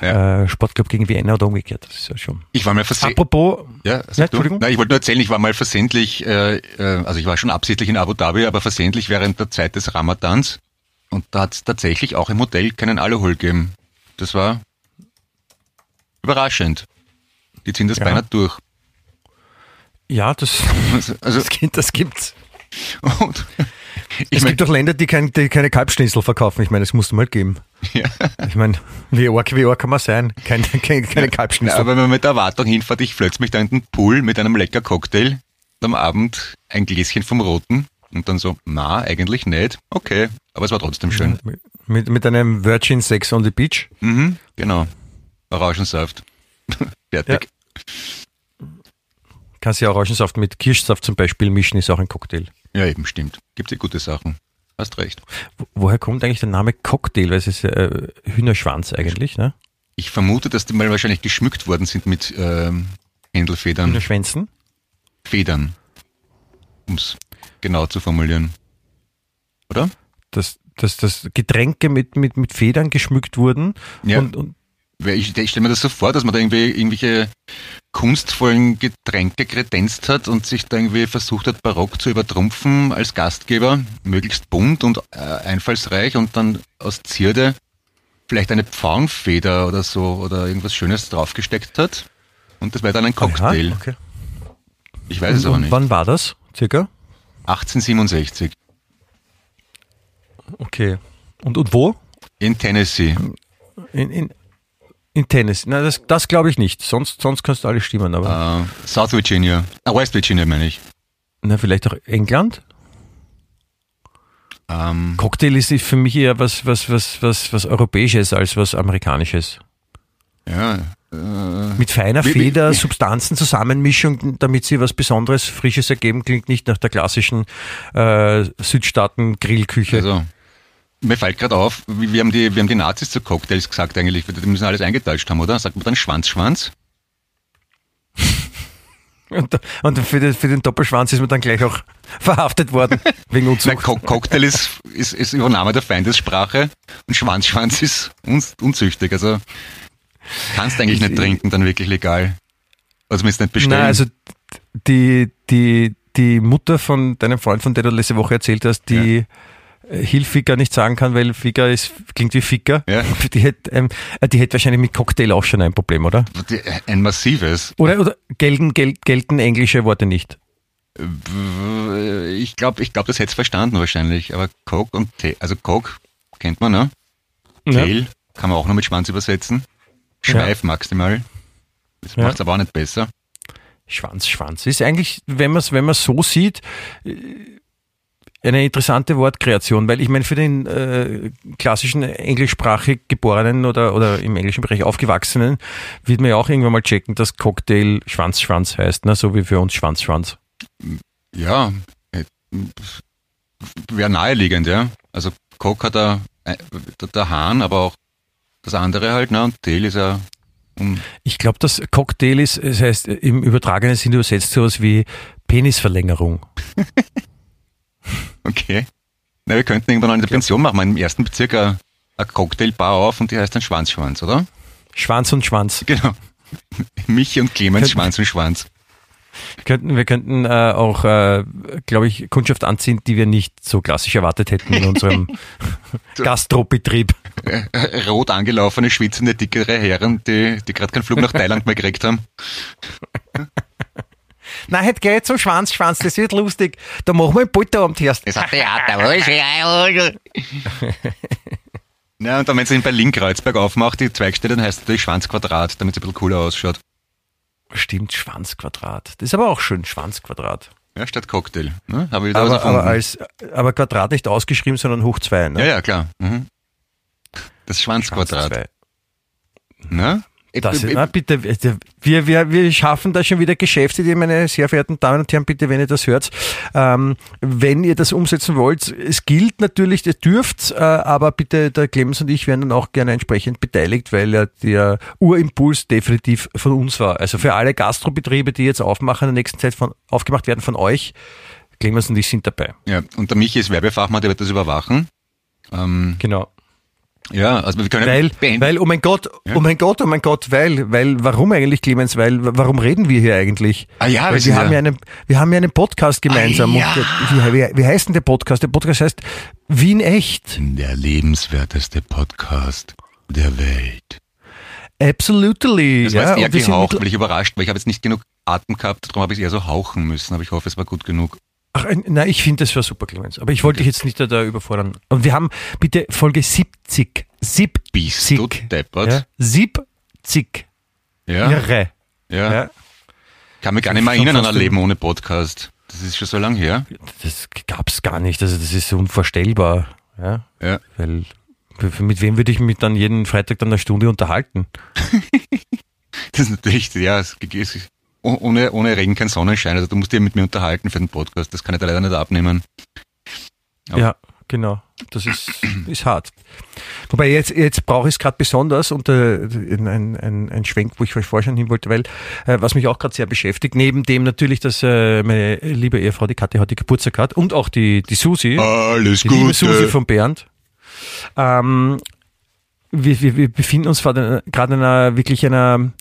Ja. äh, Sportclub gegen Vienna oder umgekehrt. Das ist ja schon. Ich war mal versehentlich. Apropos, Ja, Ja? Entschuldigung? Nein, ich wollte nur erzählen, ich war mal versehentlich, äh, äh, also ich war schon absichtlich in Abu Dhabi, aber versehentlich während der Zeit des Ramadans. Und da hat es tatsächlich auch im Hotel keinen Alkohol gegeben. Das war überraschend. Die ziehen das Ja. beinahe durch. Ja, das, Also, also das, gibt, das gibt's. und, Es mein, gibt doch Länder, die, kein, die keine Kalbschnitzel verkaufen. Ich meine, das musst du mal geben. ja. Ich meine, wie arg, wie arg kann man sein? Kein, kein, keine Na, Kalbschnitzel. aber wenn man mit der Erwartung hinfährt, ich flötze mich da in den Pool mit einem lecker Cocktail am Abend ein Gläschen vom Roten und dann so, na, eigentlich nicht. Okay, aber es war trotzdem schön. mit, mit einem Virgin Sex on the Beach. Mhm, genau. Orangensaft. Fertig. Kannst ja Orangensaft mit Kirschsaft zum Beispiel mischen, ist auch ein Cocktail. Ja. eben, stimmt. Gibt ja gute Sachen. Hast recht. Wo- Woher kommt eigentlich der Name Cocktail? Weil es ist äh, Hühnerschwanz eigentlich, ne? Ich vermute, dass die mal wahrscheinlich geschmückt worden sind mit ähm, Händelfedern. Hühnerschwänzen? Federn. Um es genau zu formulieren. Oder? Dass, dass, dass Getränke mit, mit, mit Federn geschmückt wurden Ja. und, und Ich, ich stelle mir das so vor, dass man da irgendwie irgendwelche kunstvollen Getränke kredenzt hat und sich da irgendwie versucht hat, barock zu übertrumpfen als Gastgeber, möglichst bunt und äh, einfallsreich und dann aus Zierde vielleicht eine Pfauenfeder oder so oder irgendwas Schönes draufgesteckt hat. Und das wäre dann ein Cocktail. Aha, okay. Ich weiß es und, aber und nicht. wann war das? Circa? 1867 Okay. Und, und wo? in Tennessee. In, in, in Tennis. Na, das, das glaube ich nicht. Sonst, sonst kannst du alles stimmen, aber Äh, South Virginia. Ah, West Virginia meine ich. na, vielleicht auch England? Ähm, Cocktail ist für mich eher was, was, was, was, was Europäisches als was Amerikanisches. ja, Mit feiner wie- Feder, wie- Substanzen, Zusammenmischung, damit sie was Besonderes, Frisches ergeben, klingt nicht nach der klassischen äh, Südstaaten-Grillküche. Also, mir fällt gerade auf, wir haben, die, wir haben die Nazis zu Cocktails gesagt eigentlich, die müssen alles eingetauscht haben, oder? Sagt man dann Schwanzschwanz? Und, und für, den, für den Doppelschwanz ist man dann gleich auch verhaftet worden, wegen Unzucht. Co Cocktail ist, ist, ist Übernahme der Feindessprache und Schwanzschwanz ist uns, unzüchtig. Also kannst eigentlich nicht trinken, dann wirklich legal. Also zumindest nicht bestellen. Nein, also die, die, die Mutter von deinem Freund, von der du letzte Woche erzählt hast, die äh, Hilfiger nicht sagen kann, weil Ficker ist, klingt wie Ficker. Ja. Die hätte ähm, die hätte wahrscheinlich mit Cocktail auch schon ein Problem, oder? Die- ein massives. Oder, oder gelten, gel, gelten englische Worte nicht? Ich glaube, ich glaub, das hätte verstanden wahrscheinlich. Aber Coke und Tail, also Coke kennt man, ne? Tail kann man auch noch mit Schwanz übersetzen. Schweif maximal. Das Ja. macht es aber auch nicht besser. Schwanz, Schwanz. Ist eigentlich, wenn man es wenn man's so sieht, äh, eine interessante Wortkreation, weil ich meine, für den äh, klassischen englischsprachig Geborenen oder, oder im englischen Bereich Aufgewachsenen wird man ja auch irgendwann mal checken, dass Cocktail Schwanz, Schwanz heißt, ne? so wie für uns Schwanz, Schwanz. Ja, äh, wäre naheliegend, ja. Also Coke hat da, äh, der, der Hahn, aber auch das andere halt, ne? Und Tail ist ja um, Ich glaube, das Cocktail ist, es heißt im übertragenen Sinn übersetzt sowas wie Penisverlängerung. okay. Na, wir könnten irgendwann der Pension machen, im ersten Bezirk eine, eine Cocktailbar auf und die heißt dann Schwanzschwanz, oder? Schwanz und Schwanz. Genau. Michi und Clemens, Schwanz und Schwanz. Wir könnten, wir könnten äh, auch, äh, glaube ich, Kundschaft anziehen, die wir nicht so klassisch erwartet hätten in unserem Gastrobetrieb. Äh, Rot angelaufene, schwitzende, dickere Herren, die, die gerade keinen Flug nach Thailand mehr gekriegt haben. Nein, heute geht zum Schwanz, Schwanz, das wird lustig. Da machen wir ein Polterabend erst. Das hat Theater, was? Ja, und dann, wenn sie in Berlin-Kreuzberg aufmacht, die Zweigstelle, dann heißt es natürlich Schwanzquadrat, damit es ein bisschen cooler ausschaut. Stimmt, Schwanzquadrat. Das ist aber auch schön, Schwanzquadrat. Ja, statt Cocktail. Ne? Habe ich da was Aber, aber, als, aber Quadrat nicht ausgeschrieben, sondern hoch zwei. Ne? ja, ja, klar. Mhm. Das Schwanz Schwanzquadrat. zwei. Ne? Das Äh, ist, na, bitte, wir, wir, wir schaffen da schon wieder Geschäftsidee, meine sehr verehrten Damen und Herren, bitte, wenn ihr das hört. Ähm, wenn ihr das umsetzen wollt, es gilt natürlich, ihr dürft, äh, aber bitte, der Clemens und ich werden dann auch gerne entsprechend beteiligt, weil ja der Urimpuls definitiv von uns war. Also für alle Gastrobetriebe, die jetzt aufmachen in der nächsten Zeit von, aufgemacht werden von euch, Clemens und ich sind dabei. Ja, und der Michi ist Werbefachmann, der wird das überwachen. Ähm, Genau. Ja, also wir können Weil, beenden. weil, oh mein Gott, Ja. oh mein Gott, oh mein Gott, weil, weil, warum eigentlich, Clemens? Weil, warum reden wir hier eigentlich? Ah ja, weil wir haben ja- ja einen, wir haben ja einen Podcast gemeinsam. Ah ja. Und wie, wie, wie heißt denn der Podcast? Der Podcast heißt Wien echt. der lebenswerteste Podcast der Welt. Absolutely. Das war ja, jetzt eher wir sind gehaucht, weil ich überrascht, weil ich habe jetzt nicht genug Atem gehabt, darum habe ich eher so hauchen müssen, aber ich hoffe, es war gut genug. Ach, nein, ich finde das war super, Clemens. Aber ich wollte dich jetzt nicht da, da überfordern. Und wir haben bitte Folge 70. 70. Bist du deppert? Ja, 70. Ja. Irre. ja. Ja. Kann mich gar nicht mehr erinnern an ein Leben ohne Podcast. Das ist schon so lange her. Das gab's gar nicht. Also das ist unvorstellbar. Ja. Ja. Weil mit wem würde ich mich dann jeden Freitag dann eine Stunde unterhalten? Das ist natürlich, ja, es ist ohne, ohne Regen kein Sonnenschein. Also du musst dich mit mir unterhalten für den Podcast. Das kann ich da leider nicht abnehmen. Ja. Ja, genau. Das ist, ist hart. Wobei jetzt, jetzt brauche ich es gerade besonders und äh, ein, ein, ein Schwenk, wo ich euch vorher schon hin wollte, weil äh, was mich auch gerade sehr beschäftigt, neben dem natürlich, dass äh, meine liebe Ehefrau, die Kathi, heute Geburtstag hat und auch die, die Susi, Alles die liebe Susi Gute. von Bernd. Ähm, wir, wir, wir befinden uns gerade in einer wirklich einer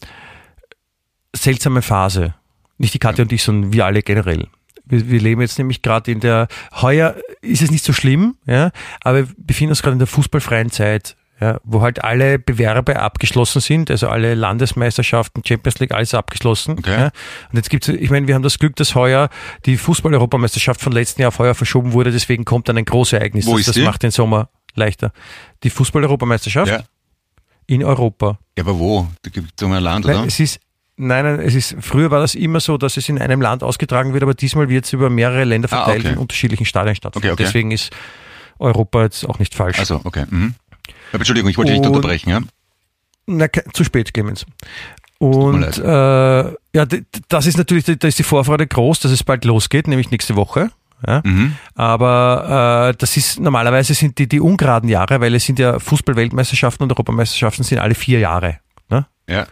seltsamen Phase. Nicht die Katja und ich, sondern wir alle generell. Wir, wir leben jetzt nämlich gerade in der, heuer ist es nicht so schlimm, ja, aber wir befinden uns gerade in der fußballfreien Zeit, ja, wo halt alle Bewerbe abgeschlossen sind, also alle Landesmeisterschaften, Champions League, alles abgeschlossen. Okay. Ja. Und jetzt gibt's, ich meine, wir haben das Glück, dass heuer die Fußball-Europameisterschaft von letzten Jahr auf heuer verschoben wurde, deswegen kommt dann ein großes Ereignis. Wo das ist das die? macht den Sommer leichter. Die Fußball-Europameisterschaft Ja. in Europa. ja, aber wo? Da gibt es um ein Land, Nein, oder? es ist, nein, nein, es ist, früher war das immer so, dass es in einem Land ausgetragen wird, aber diesmal wird es über mehrere Länder Ah, verteilt okay. in unterschiedlichen Stadien stattfinden. Okay, okay. Deswegen ist Europa jetzt auch nicht falsch. Also, okay. Mhm. Entschuldigung, ich wollte dich nicht unterbrechen, ja? Na, zu spät, Clemens. Und äh, ja, das ist natürlich, da ist die Vorfreude groß, dass es bald losgeht, nämlich nächste Woche. Ja. Mhm. Aber äh, das ist normalerweise sind die die ungeraden Jahre, weil es sind ja Fußball-Weltmeisterschaften und Europameisterschaften sind alle vier Jahre. Ne? Ja.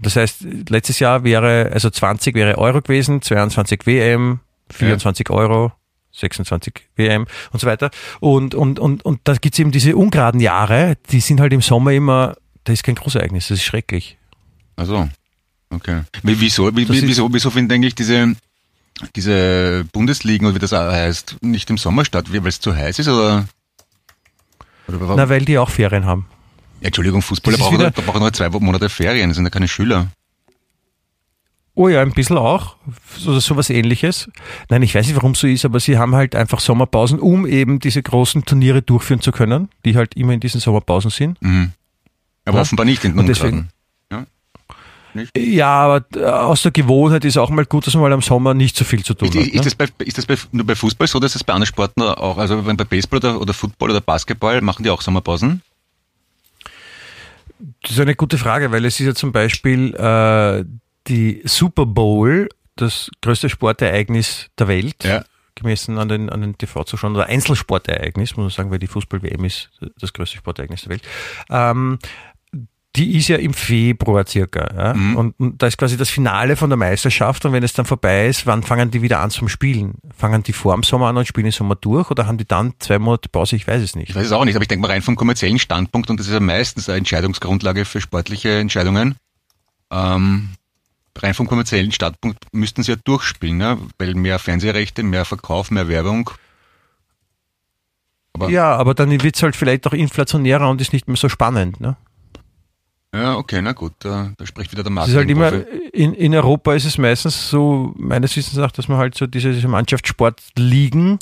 Das heißt, letztes Jahr wäre, also 20 wäre Euro gewesen, 22 WM, 24 Euro, 26 WM und so weiter. Und, und, und, und da gibt's eben diese ungeraden Jahre, die sind halt im Sommer immer, da ist kein Großereignis, das ist schrecklich. Also, okay. Wie, wieso, wie, wieso, wieso finden eigentlich diese, diese Bundesligen oder wie das heißt, nicht im Sommer statt? Weil es zu heiß ist oder? oder warum? Na, weil die auch Ferien haben. Ja, Entschuldigung, Fußballer brauchen, wieder- da brauchen nur zwei Monate Ferien, das sind ja keine Schüler. Oh ja, ein bisschen auch. Oder sowas ähnliches. Nein, ich weiß nicht, warum es so ist, aber sie haben halt einfach Sommerpausen, um eben diese großen Turniere durchführen zu können, die halt immer in diesen Sommerpausen sind. Mhm. Aber Ja. offenbar nicht in den deswegen- Ungraden. Ja, aber äh, aus der Gewohnheit ist auch mal gut, dass man mal am Sommer nicht so viel zu tun Ist, hat. ist, ne? das, bei, ist das bei, nur bei Fußball so, dass das bei anderen Sporten auch, also wenn bei Baseball oder, oder Football oder Basketball, machen die auch Sommerpausen? Das ist eine gute Frage, weil es ist ja zum Beispiel äh, die Super Bowl, das größte Sportereignis der Welt, Ja. gemessen an den, an den TV-Zuschauern, oder Einzelsportereignis, muss man sagen, weil die Fußball-WM ist das größte Sportereignis der Welt. Ähm, die ist ja im Februar circa. Ja? Mhm. Und, und da ist quasi das Finale von der Meisterschaft und wenn es dann vorbei ist, wann fangen die wieder an zum Spielen? Fangen die vor dem Sommer an und spielen im Sommer durch oder haben die dann zwei Monate Pause? Ich weiß es nicht. Ich weiß es auch nicht, aber ich denke mal rein vom kommerziellen Standpunkt, und das ist ja meistens eine Entscheidungsgrundlage für sportliche Entscheidungen, ähm, rein vom kommerziellen Startpunkt müssten sie ja durchspielen, ne? weil mehr Fernsehrechte, mehr Verkauf, mehr Werbung. Aber ja, aber dann wird es halt vielleicht auch inflationärer und ist nicht mehr so spannend. Ne? Ja, okay, na gut, da, da spricht wieder der Markt. Halt immer, in, in Europa ist es meistens so, meines Wissens nach, dass man halt so diese, diese Mannschaftssportligen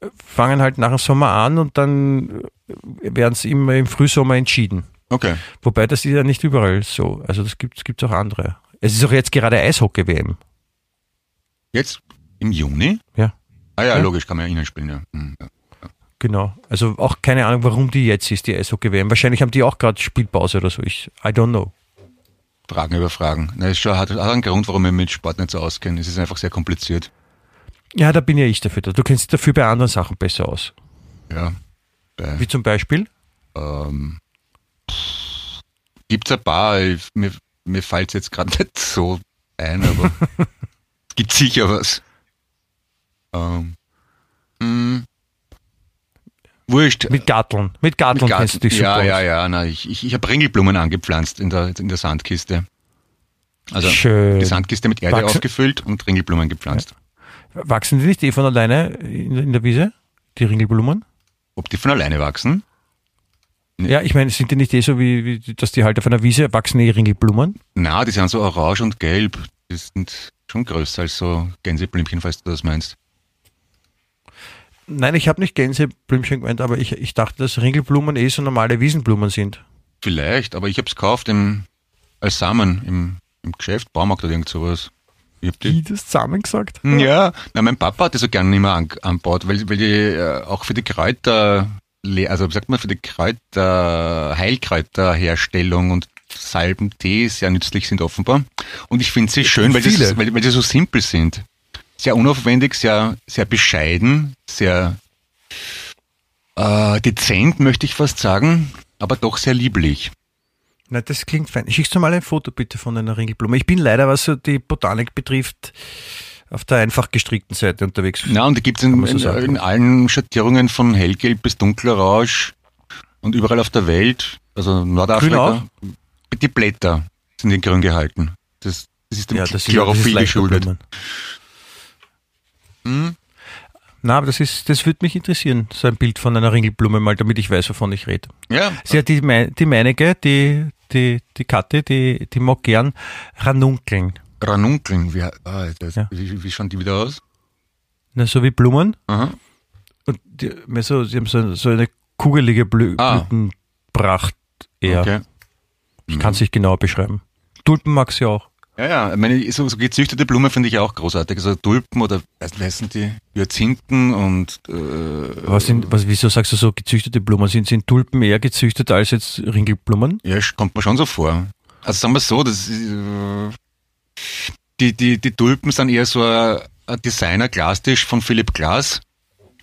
äh, fangen halt nach dem Sommer an und dann äh, werden sie immer im Frühsommer entschieden. Okay. Wobei das ist ja nicht überall so. Also das gibt es auch andere. Es ist auch jetzt gerade Eishockey-WM. Jetzt im Juni? Ja. Ah ja, ja. logisch, kann man ja innen spielen, ja. Hm, ja. Genau. Also auch keine Ahnung, warum die jetzt ist, die Eishockey-WM. Wahrscheinlich haben die auch gerade Spielpause oder so. Ich, I don't know. Fragen über Fragen. Na, ist schon, hat, hat einen Grund, warum wir mit Sport nicht so auskennen. Es ist einfach sehr kompliziert. Ja, da bin ja ich dafür. Du kennst dich dafür bei anderen Sachen besser aus. Ja. Wie zum Beispiel? Ähm, Gibt es ein paar, ich, mir, mir fällt es jetzt gerade nicht so ein, aber es gibt sicher was. Ähm, mh, hm. Wurscht. Mit Garteln. Mit Garteln mit kennst du dich Ja, ja, ja. Na, ich ich, ich habe Ringelblumen angepflanzt in der, in der Sandkiste. Also Schön. die Sandkiste mit Erde Wachsen. aufgefüllt und Ringelblumen gepflanzt. Wachsen die nicht eh von alleine in, in der Wiese, die Ringelblumen? Ob die von alleine wachsen? Ja, ich meine, sind die nicht eh so, wie, wie dass die halt auf einer Wiese wachsen, eh Ringelblumen? Na, die sind so orange und gelb. Die sind schon größer als so Gänseblümchen, falls du das meinst. Nein, ich habe nicht Gänseblümchen gemeint, aber ich, ich dachte, dass Ringelblumen eh so normale Wiesenblumen sind. Vielleicht, aber ich habe es gekauft im, als Samen im, im Geschäft, Baumarkt oder irgend sowas. Ich hab die, das Samen gesagt? Ja, na, mein Papa hat die so gerne nicht mehr an, anbaut, weil, weil die äh, auch für die Kräuter, also sagt man, für die Kräuter, Heilkräuterherstellung und Salben, Tee sehr nützlich sind offenbar. Und ich finde sie schön, weil, das, weil, weil sie so simpel sind sehr unaufwendig, sehr, sehr bescheiden, sehr äh, dezent, möchte ich fast sagen, aber doch sehr lieblich. Na, das klingt fein. Schickst du mal ein Foto bitte von einer Ringelblume. Ich bin leider, was so die Botanik betrifft, auf der einfach gestrickten Seite unterwegs. Na, und die gibt es in, so in, in, allen Schattierungen von hellgelb bis dunkelorange und überall auf der Welt, also Nordafrika. Die Blätter sind in grün gehalten. Das, das ist dem ja, Chlorophyll geschuldet. Hm? Na, aber das ist, das würde mich interessieren, so ein Bild von einer Ringelblume mal, damit ich weiß, wovon ich rede. Ja. Sie hat die, die meinige, die, die, die Katte, die, die mag gern Ranunkeln. Ranunkeln, wie, ah, das, ja. wie, wie schauen die wieder aus? Na, so wie Blumen. Aha. Und die, so, sie haben so, so eine kugelige Blü ah. Blütenpracht eher. Okay. Ich kann es nicht genau beschreiben. Tulpen mag sie auch. Ja, ja, ich meine, so, so gezüchtete Blumen finde ich auch großartig. Also Tulpen oder was heißen die? Hyazinthen und äh, was sind, was, wieso sagst du so gezüchtete Blumen? Sind, sind Tulpen eher gezüchtet als jetzt Ringelblumen? Ja, kommt mir schon so vor. Also sagen wir so, das äh, die, die, die Tulpen sind eher so ein, ein Designer-Glastisch von Philipp Glass.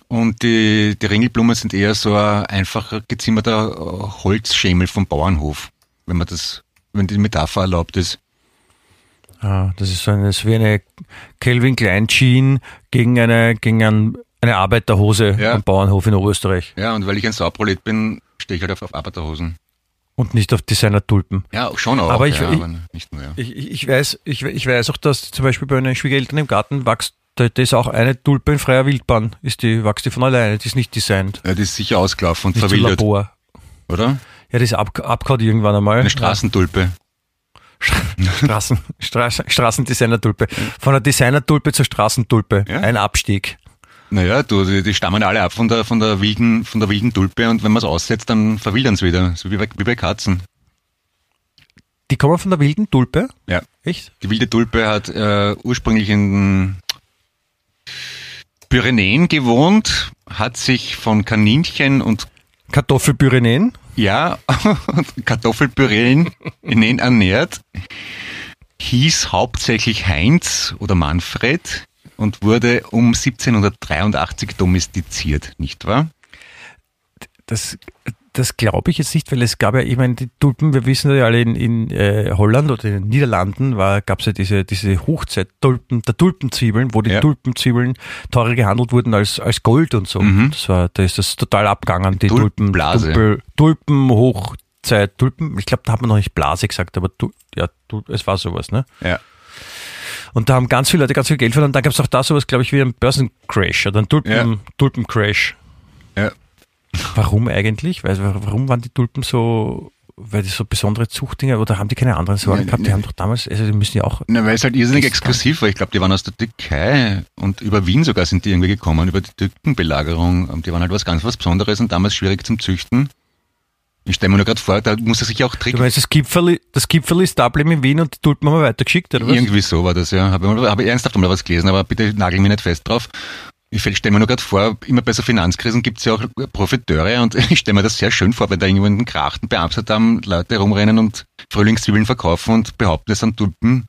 Und die, die Ringelblumen sind eher so ein einfacher gezimmerter Holzschemel vom Bauernhof, wenn man das, wenn die Metapher erlaubt ist. Ah, das ist so eine, das ist wie eine Kelvin Klein Jean gegen eine, gegen ein, eine Arbeiterhose ja. am Bauernhof in Oberösterreich. Ja, und weil ich ein Sauprolet bin, stehe ich halt auf, auf Arbeiterhosen. Und nicht auf Designer-Tulpen. Ja, schon auch. Aber ich, ja, ich, aber nicht nur, ja. ich, ich, weiß, ich, ich weiß auch, dass zum Beispiel bei meinen Schwiegereltern im Garten wächst da, da ist auch eine Tulpe in freier Wildbahn. Ist die, wächst die von alleine, die ist nicht designt. Ja, die ist sicher ausgelaufen und nicht verwildert. Labor. Oder? Ja, die ist ab, abgehauen irgendwann einmal. Eine Straßentulpe. Straßen, Straßen, Straßendesigner-Tulpe. Von der Designer-Tulpe zur Straßentulpe. Ja? Ein Abstieg. Naja, du, die, die, stammen alle ab von der, von der wilden, von der wilden Tulpe und wenn man es aussetzt, dann verwildern sie wieder. So wie bei, wie bei Katzen. Die kommen von der wilden Tulpe? Ja. Echt? Die wilde Tulpe hat äh, ursprünglich in den Pyrenäen gewohnt, hat sich von Kaninchen und Kartoffelpyrenäen? Ja, Kartoffelpüreen ernährt, hieß hauptsächlich Heinz oder Manfred und wurde um 1783 domestiziert, nicht wahr? Das, das glaube ich jetzt nicht, weil es gab ja, ich meine, die Tulpen, wir wissen ja alle, in, in äh, Holland oder in den Niederlanden gab es ja diese, diese Hochzeit Tulpen, der Tulpenzwiebeln, wo die ja. Tulpenzwiebeln teurer gehandelt wurden als, als Gold und so. Mhm. Das war, da ist das total abgegangen, die Tulpen, Tulpen, Tulpenhochzeit, Tulpen, ich glaube, da hat man noch nicht Blase gesagt, aber ja, es war sowas, ne? Ja. Und da haben ganz viele Leute ganz viel Geld verloren. Und da gab es auch da sowas, glaube ich, wie einen Börsencrash oder einen Tulpen, Ja. Tulpencrash. Warum eigentlich? Weil, warum waren die Tulpen so, weil die so besondere Zuchtdinger oder haben die keine anderen Sorten Nee, gehabt? nee. Die haben doch damals, also die müssen ja auch. Na, weil es halt irrsinnig Das exklusiv war. Ich glaube, die waren aus der Türkei und über Wien sogar sind die irgendwie gekommen, über die Türkenbelagerung. Und Die waren halt was ganz was Besonderes und damals schwierig zum Züchten. Ich stelle mir nur gerade vor, da muss er sich auch Du Trick. meinst, das Gipfel, das Gipfel ist Dublin in Wien und die Tulpen haben wir weitergeschickt, oder was? Irgendwie so war das, ja. Habe hab ich ernsthaft mal was gelesen, aber bitte nagel mich nicht fest drauf. Ich stelle mir nur gerade vor, immer bei so Finanzkrisen gibt es ja auch Profiteure und ich stelle mir das sehr schön vor, wenn da irgendwo in den Krachten bei Amsterdam Leute rumrennen und Frühlingszwiebeln verkaufen und behaupten, es sind Tulpen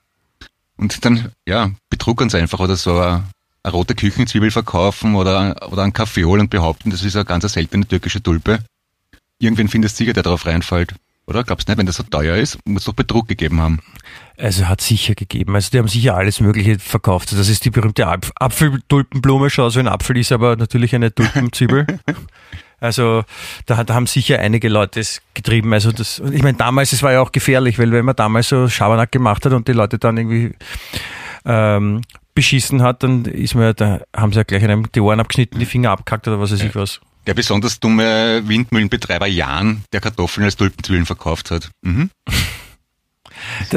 und dann, ja, betrügen sie einfach oder so eine, eine rote Küchenzwiebel verkaufen oder, oder ein Kaffeeol und behaupten, das ist eine ganz seltene türkische Tulpe. Irgendwen findest du sicher, der darauf reinfällt. Oder? Glaubst du nicht, wenn das so teuer ist, muss es doch Betrug gegeben haben. Also hat sicher gegeben. Also die haben sicher alles Mögliche verkauft. Das ist die berühmte Apf Apfeltulpenblume, schaut so ein Apfel ist, aber natürlich eine Tulpenzwiebel. Also da, da haben sicher einige Leute es getrieben. Also das, ich meine, damals, es war ja auch gefährlich, weil wenn man damals so Schabernack gemacht hat und die Leute dann irgendwie ähm, beschissen hat, dann ist man ja, da haben sie ja gleich einem die Ohren abgeschnitten, die Finger abgehackt oder was weiß ich was. Der besonders dumme Windmühlenbetreiber Jan, der Kartoffeln als Tulpenzwiebeln verkauft hat. Mhm.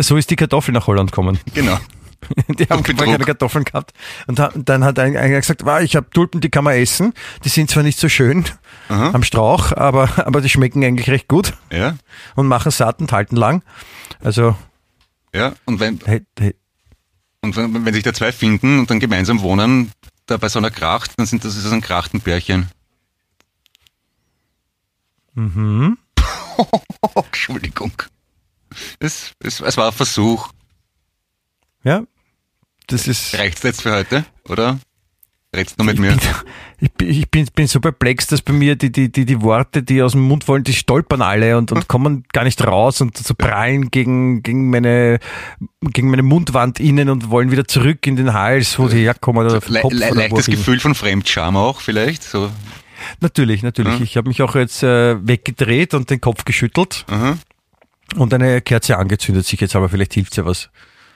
So ist die Kartoffel nach Holland gekommen. Genau. Die haben keine Kartoffeln gehabt. Und dann hat ein- einer gesagt, wow, ich habe Tulpen, die kann man essen. Die sind zwar nicht so schön Aha. am Strauch, aber, aber die schmecken eigentlich recht gut Ja, und machen satt und halten lang. Also, ja. Und wenn, hey, hey, und wenn, wenn sich da zwei finden und dann gemeinsam wohnen, da bei so einer Kracht, dann sind das, ist das ein Krachtenpärchen. Mhm. Entschuldigung. Es, es, es war ein Versuch. ja, das ist. Reicht's jetzt für heute, oder? Redst du mit ich mir? bin, ich, bin, ich bin, bin so perplex, dass bei mir die, die, die, die Worte, die aus dem Mund wollen, die stolpern alle und, und kommen gar nicht raus und so prallen gegen, gegen, meine, gegen meine Mundwand innen und wollen wieder zurück in den Hals, wo sie herkommen. Oder den Le Kopf le leichtes. Gefühl von Fremdscham auch vielleicht. So. Natürlich, natürlich. Ja. Ich habe mich auch jetzt äh, weggedreht und den Kopf geschüttelt Aha. und eine Kerze angezündet sich jetzt, aber vielleicht hilft's ja was.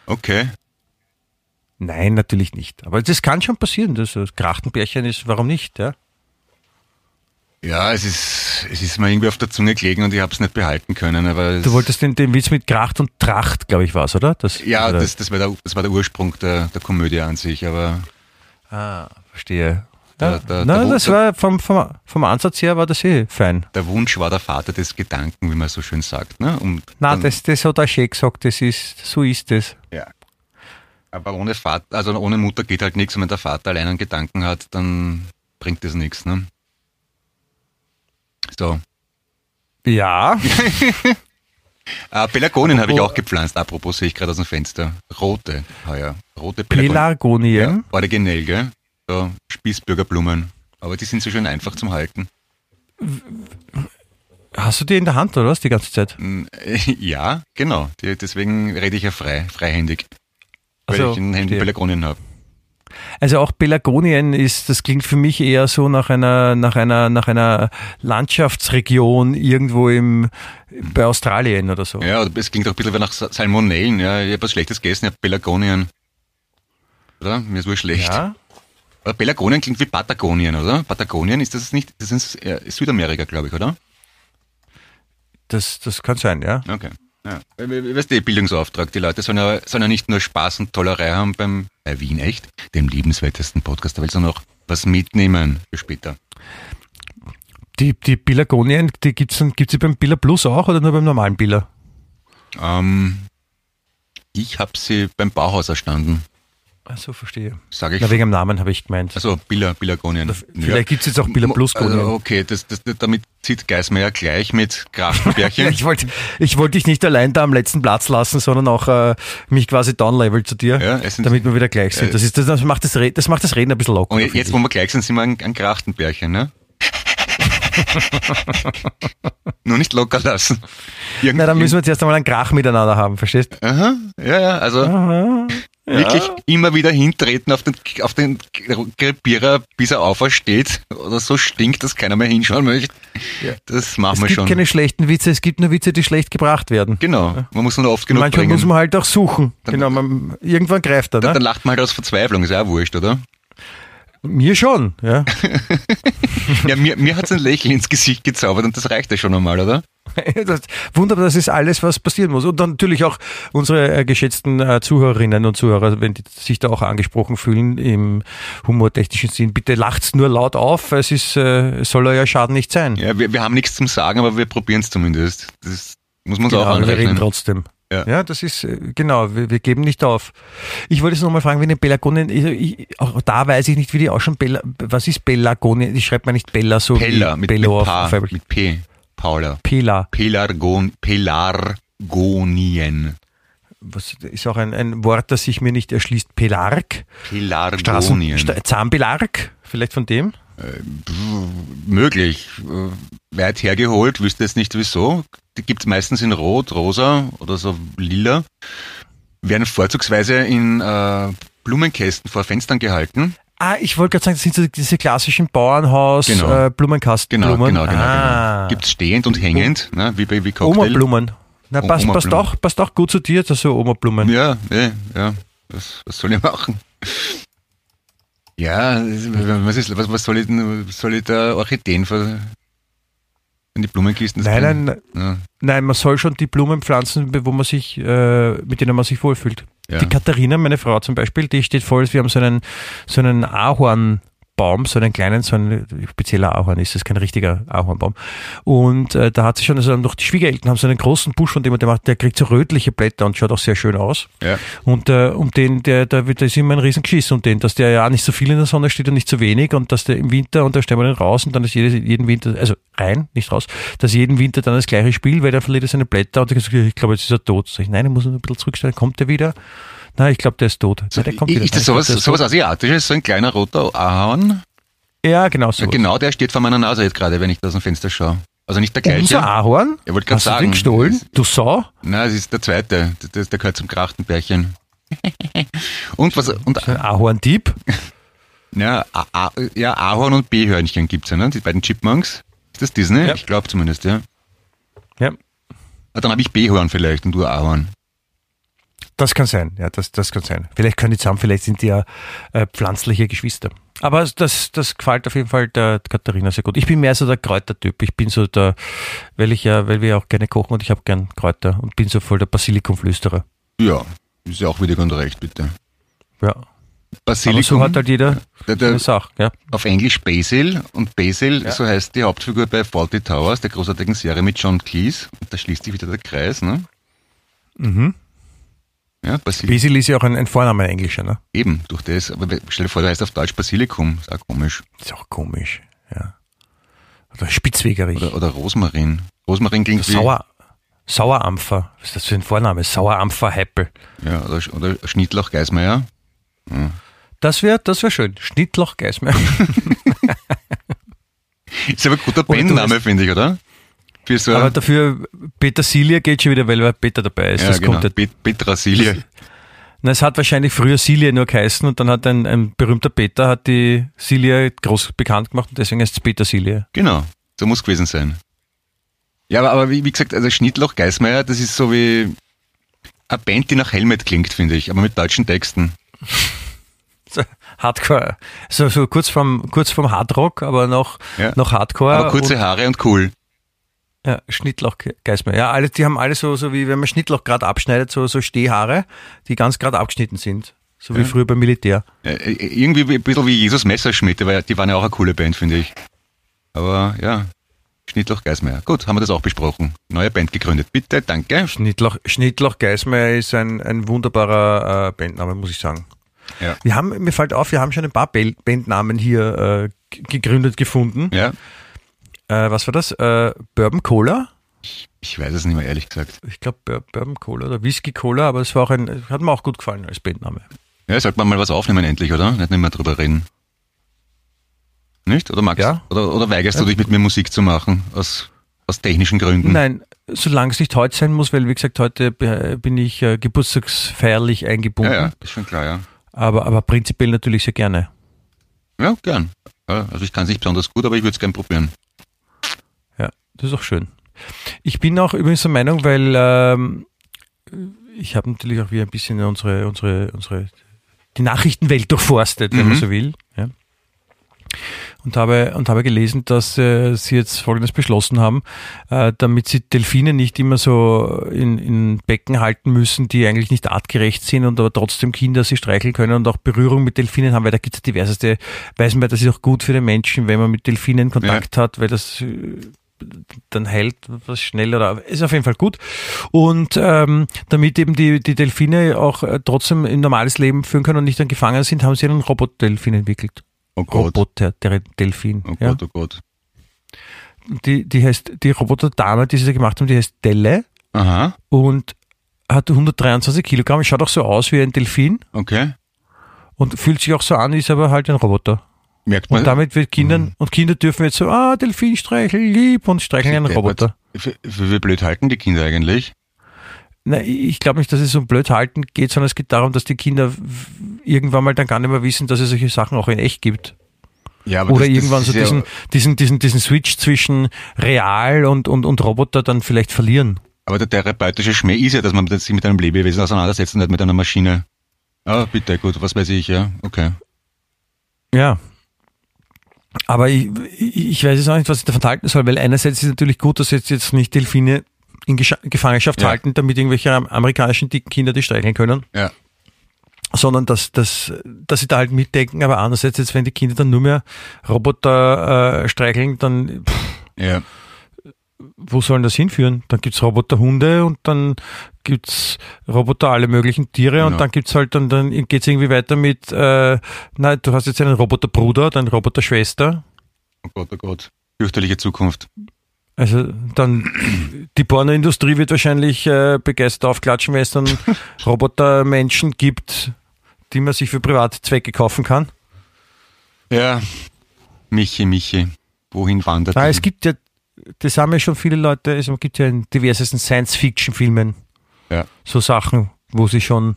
Okay. Nein, natürlich nicht. Aber das kann schon passieren. Das, das Krachtenbärchen ist, warum nicht? Ja? Ja, es ist, es ist mir irgendwie auf der Zunge gelegen und ich habe es nicht behalten können. Aber es, Du wolltest den, den Witz mit Kracht und Tracht, glaube ich, war's, oder? Das, ja, oder? das, das, war der, das war der Ursprung der, der Komödie an sich. Aber Ah, verstehe. Ja, da- na, da- das da- war vom, vom, vom Ansatz her war das eh fein. der Wunsch war der Vater des Gedanken, wie man so schön sagt. Ne? Na, dann- das, das hat er schön gesagt, das ist, so ist es. Ja. Aber ohne Vater, also ohne Mutter geht halt nichts. Und wenn der Vater allein einen Gedanken hat, dann bringt das nichts. Ne? So. Ja, Äh, Pelargonien habe ich auch gepflanzt. Apropos sehe ich gerade aus dem Fenster. Rote heuer. Rote Pelargonien. Pelargonien. Ja, originell, gell? So Spießbürgerblumen. Aber die sind so schön einfach zum Halten. Hast du die in der Hand, oder was, die ganze Zeit? Ja, genau. Die, deswegen rede ich ja frei, freihändig. Weil Also, ich in Händen verstehe. Pelargonien habe. Also auch Pelargonien ist, das klingt für mich eher so nach einer, nach einer, nach einer Landschaftsregion irgendwo im, bei Australien oder so. Ja, es klingt auch ein bisschen wie nach Sa- Salmonellen. Ja, ich habe was Schlechtes gegessen, ich habe Pelargonien. Oder? Mir ist wohl schlecht. Ja? Aber Pelargonien klingt wie Patagonien, oder? Patagonien ist das nicht, das ist äh, Südamerika, glaube ich, oder? Das, das kann sein, ja. Okay. Ja. Weil, Weißt du, Bildungsauftrag, die Leute sollen ja, sollen ja nicht nur Spaß und Tollerei haben beim, bei Wien echt, dem liebenswertesten Podcast der Welt, sondern auch was mitnehmen für später. Die, die Pelargonien, die gibt's, dann- gibt's die beim Billa Plus auch oder nur beim normalen Billa? Ähm, ich habe sie beim Bauhaus erstanden, Ach so, verstehe. sage ich. Na, wegen dem Namen habe ich gemeint. Also Billa, Billagonien. Vielleicht gibt's jetzt auch Billa Plus Also, okay, das, das, damit zieht Geismeier gleich mit Ja, Kraftenbärchen. ich wollte ich wollte dich nicht allein da am letzten Platz lassen, sondern auch äh, mich quasi downlevel zu dir, Ja, es sind- damit wir wieder gleich sind. äh, Das, ist, das, das, macht das, Reden, das macht das Reden ein bisschen locker. Und jetzt, wo wir gleich sind, sind wir ein, Krachtenbärchen, ne? Nur nicht locker lassen. Irgend- Na, dann müssen wir zuerst einmal einen Krach miteinander haben, verstehst? Aha, ja, ja, also Aha. Wirklich immer wieder hintreten auf den, auf den Krepierer, bis er aufersteht oder so stinkt, dass keiner mehr hinschauen möchte. Das machen Es wir gibt schon. keine schlechten Witze, es gibt nur Witze, die schlecht gebracht werden. genau, man muss nur oft genug Manchmal bringen. muss man halt auch suchen. genau, man, irgendwann greift er. dann, Ne? dann lacht man halt aus Verzweiflung, ist ja auch wurscht, oder? Mir schon, ja. Ja, mir, mir hat's ein Lächeln ins Gesicht gezaubert und das reicht ja schon einmal, oder? Das, wunderbar, das ist alles, was passieren muss. Und dann natürlich auch unsere äh, geschätzten äh, Zuhörerinnen und Zuhörer, wenn die sich da auch angesprochen fühlen im humortechnischen Sinn, bitte lacht's nur laut auf, es ist, äh, es soll euer Schaden nicht sein. Ja, wir, wir haben nichts zum Sagen, aber wir probieren es zumindest. Das muss man Genau, auch wir reden anrechnen. trotzdem. Ja. Ja. das ist, äh, genau, wir, wir geben nicht auf. Ich wollte jetzt nochmal fragen, wenn ihr Pelagonien, ich, ich, auch da weiß ich nicht, wie die ausschauen. Bella, was ist Pelagonien? Ich schreibt man nicht Bella so Pella wie mit, Bello mit, auf, P, auf Weibel. mit P. Paula. Pela. Pelargon, Pelargonien. Was ist auch ein, ein Wort, das sich mir nicht erschließt. Pelarg. Straßen, Pelargonien. Sta- Zahnbelarg, vielleicht von dem? Möglich. Äh, Weit hergeholt, wüsste jetzt nicht wieso. Die gibt's meistens in Rot, Rosa oder so lila. Werden vorzugsweise in äh, Blumenkästen vor Fenstern gehalten. Ah, ich wollte gerade sagen, das sind so diese klassischen Bauernhaus Genau. äh, Blumenkastenblumen. Genau, genau, genau. ah. genau. Gibt's stehend und hängend, ne, wie bei wie Cocktail. Oma-Blumen. Na, O- passt, passt, Oma-Blumen. auch, passt auch gut zu dir, das so Oma-Blumen. Ja, ja, ja. Was, was soll ich machen? Ja, was, ist, was, was soll ich soll ich da Orchideen ver, in die Blumenkisten? Nein, nein, Ja, nein, man soll schon die Blumen pflanzen, wo man sich, äh, mit denen man sich wohlfühlt. ja. Die Katharina, meine Frau zum Beispiel, die steht voll, wir haben so einen, so einen Ahornbaum, so einen kleinen, so ein spezieller Ahorn ist das, kein richtiger Ahornbaum. Und äh, da hat sie schon, also noch die Schwiegereltern haben so einen großen Busch von dem, der macht, der kriegt so rötliche Blätter und schaut auch sehr schön aus. ja. Und äh, um den, der, da ist immer ein Riesengeschiss um den, dass der ja nicht so viel in der Sonne steht und nicht so wenig und dass der im Winter, und da stellen wir den raus und dann ist jedes, jeden Winter, also rein, nicht raus, dass jeden Winter dann das gleiche Spiel, weil der verliert er seine Blätter und ich, ich glaube, jetzt ist er tot. Sag ich, nein, ich muss ihn ein bisschen zurückstellen. Kommt der wieder? Nein, ich glaube, der ist tot. Nein, der kommt wieder. ist das sowas, glaub, sowas. Asiatisches, so ein kleiner roter Ahorn? Ja, genau so. Ja, genau, der steht vor meiner Nase jetzt gerade, wenn ich da aus dem Fenster schaue. Also nicht der gleiche. Unser Ahorn? Ich wollte gerade du sagen. den gestohlen? Du Sau? Nein, es ist der zweite. Der, der gehört zum Krachtenbärchen. und was, und, Ein Ahorndieb? ja, A, A, ja, Ahorn und B-Hörnchen gibt's ja, ne? Die beiden Chipmunks. Ist das Disney? Ja. Ich glaube zumindest, ja. Ja. Ah, dann habe ich B-Horn vielleicht und du Ahorn. Das kann sein, ja, das, das kann sein. Vielleicht können die zusammen, vielleicht sind die ja äh, pflanzliche Geschwister. Aber das, das gefällt auf jeden Fall der Katharina sehr gut. Ich bin mehr so der Kräutertyp. Ich bin so der, weil ich ja, weil wir ja auch gerne kochen und ich habe gern Kräuter und bin so voll der Basilikumflüsterer. Ja, ist ja auch wieder ganz recht, bitte. Ja. Aber Basilikum, so hat halt jeder der, der, eine Sache, ja. auf Englisch Basil und Basil, so heißt die Hauptfigur bei Faulty Towers, der großartigen Serie mit John Cleese. Und da schließt sich wieder der Kreis, ne? Mhm. Ja, Basil Basil ist ja auch ein, ein Vorname, ein englischer, ne? eben, durch das. Aber stell dir vor, der heißt auf Deutsch Basilikum. Ist auch komisch. Ist auch komisch, ja. Oder Spitzwegerich. Oder, oder Rosmarin. Rosmarin klingt wie... Sauer, Sauerampfer. Was ist das für ein Vorname? Sauerampfer Heppel. Ja, oder, oder Schnittlauch Geismeier. Das wäre das wär schön. Schnittloch Geismeier. Ist aber ein guter Oder Bandname, finde ich, oder? So, Aber dafür Petersilie geht schon wieder, weil Peter dabei ist. ja, das genau. kommt Pet Petrasilie. Na, es hat wahrscheinlich früher Silie nur geheißen und dann hat ein, ein berühmter Peter hat die Silie groß bekannt gemacht und deswegen heißt es Petersilie. Genau, so muss gewesen sein. Ja, aber, aber wie, wie gesagt, also Schnittloch Geismeier, das ist so wie eine Band, die nach Helmet klingt, finde ich, aber mit deutschen Texten. So, Hardcore. So, so kurz vom, kurz vom Hardrock, aber noch, Ja. noch Hardcore. Aber kurze und, Haare und cool. Ja, Schnittloch Geismeier. Ja, alle, die haben alle so, so wie wenn man Schnittloch gerade abschneidet, so, so Stehhaare, die ganz gerade abgeschnitten sind. So wie früher beim Militär. Äh, äh, irgendwie wie- ein bisschen wie Jesus Messerschmidt, aber die waren ja auch eine coole Band, finde ich. Aber ja, Schnittloch Geismeier. Gut, haben wir das auch besprochen. Neue Band gegründet. Bitte, danke. Schnittloch, Schnittloch Geismeier ist ein, ein wunderbarer äh, Bandname, muss ich sagen. Ja. Wir haben, mir fällt auf, wir haben schon ein paar Bandnamen hier äh, gegründet gefunden. Ja, Äh, was war das? Äh, Bourbon Cola? ich weiß es nicht mehr, ehrlich gesagt. Ich glaube Bourbon Cola oder Whisky Cola, aber es war auch ein, hat mir auch gut gefallen als Bandname. Ja, sollte man mal was aufnehmen endlich, oder? Nicht mehr drüber reden. Nicht? Oder magst Ja. Oder, oder weigerst du dich mit mir Musik zu machen? Aus, aus technischen Gründen? Nein, solange es nicht heute sein muss, weil wie gesagt, heute bin ich äh, geburtstagsfeierlich eingebunden. Ja, ja, ist schon klar, ja. Aber, aber prinzipiell natürlich sehr gerne. Ja, gern. Also ich kann es nicht besonders gut, aber ich würde es gern probieren. Das ist auch schön. Ich bin auch übrigens der Meinung, weil ähm, ich habe natürlich auch wieder ein bisschen unsere, unsere, unsere, die Nachrichtenwelt durchforstet, wenn Mhm. man so will. Ja. Und habe, und habe gelesen, dass äh, sie jetzt Folgendes beschlossen haben, äh, damit sie Delfine nicht immer so in, in Becken halten müssen, die eigentlich nicht artgerecht sind und aber trotzdem Kinder sie streicheln können und auch Berührung mit Delfinen haben, weil da gibt es diverseste, weiß man, das ist auch gut für den Menschen, wenn man mit Delfinen Kontakt hat, weil das äh, dann heilt was schneller oder ist auf jeden Fall gut. Und ähm, damit eben die, die Delfine auch äh, trotzdem ein normales Leben führen können und nicht dann gefangen sind, haben sie einen Robot-Delfin entwickelt. Oh Gott. Roboter, der Delfin. Oh ja. Gott, oh Gott. Die, die heißt, die Roboterdame, die sie gemacht haben, die heißt Delle Aha, und hat 123 Kilogramm, schaut auch so aus wie ein Delfin okay. und fühlt sich auch so an, ist aber halt ein Roboter. Merkt man. Und damit wird Kindern, und Kinder dürfen jetzt so, ah, Delfin streicheln, lieb und streicheln einen Roboter. Für, für wie blöd halten die Kinder eigentlich? Na, ich glaube nicht, dass es um blöd halten geht, sondern es geht darum, dass die Kinder irgendwann mal dann gar nicht mehr wissen, dass es solche Sachen auch in echt gibt. Ja, Oder das- das irgendwann ist so ja- diesen, diesen, diesen, diesen Switch zwischen real und, und, und Roboter dann vielleicht verlieren. Aber der therapeutische Schmäh ist ja, dass man sich mit einem Lebewesen auseinandersetzt und nicht mit einer Maschine. Ah, bitte, gut, was weiß ich, ja, okay. Ja. Aber ich, ich weiß jetzt auch nicht, was ich davon halten soll, weil einerseits ist natürlich gut, dass jetzt, jetzt nicht Delfine in Gescha- Gefangenschaft Ja. halten, damit irgendwelche am- amerikanischen dicken Kinder die streicheln können, Ja. sondern dass, dass, dass sie da halt mitdenken. Aber andererseits, jetzt, wenn die Kinder dann nur mehr Roboter äh, streicheln, dann pff, Ja. wo sollen das hinführen? Dann gibt's Roboterhunde und dann gibt's Roboter alle möglichen Tiere und Genau. dann gibt's halt dann, dann geht's irgendwie weiter mit, äh, nein, du hast jetzt einen Roboterbruder, dann Roboterschwester. Oh Gott, oh Gott. Fürchterliche Zukunft. Also dann die Pornoindustrie wird wahrscheinlich äh, begeistert aufklatschen, wenn es dann Robotermenschen gibt, die man sich für Privatzwecke kaufen kann. Ja. Michi, Michi. Wohin wandert Ah, es gibt ja, das haben ja schon viele Leute, es gibt ja in diversesten Science-Fiction-Filmen Ja. so Sachen, wo sie schon,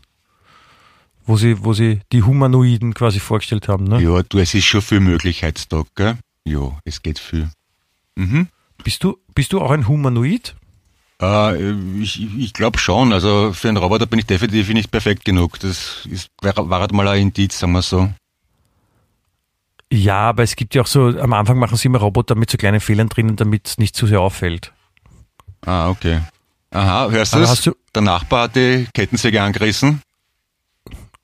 wo sie, wo sie die Humanoiden quasi vorgestellt haben. Ne? Ja, du, es ist schon viel Möglichkeitstag, gell? Ja, es geht viel. Mhm. Bist du, bist du auch ein Humanoid? Äh, ich ich glaube schon. Also für einen Roboter bin ich definitiv nicht perfekt genug. Das ist, war, war halt mal ein Indiz, sagen wir so. Ja, aber es gibt ja auch so, am Anfang machen sie immer Roboter mit so kleinen Fehlern drinnen, damit es nicht zu sehr auffällt. Ah, okay. Aha, hörst du das? Der Nachbar hat die Kettensäge angerissen.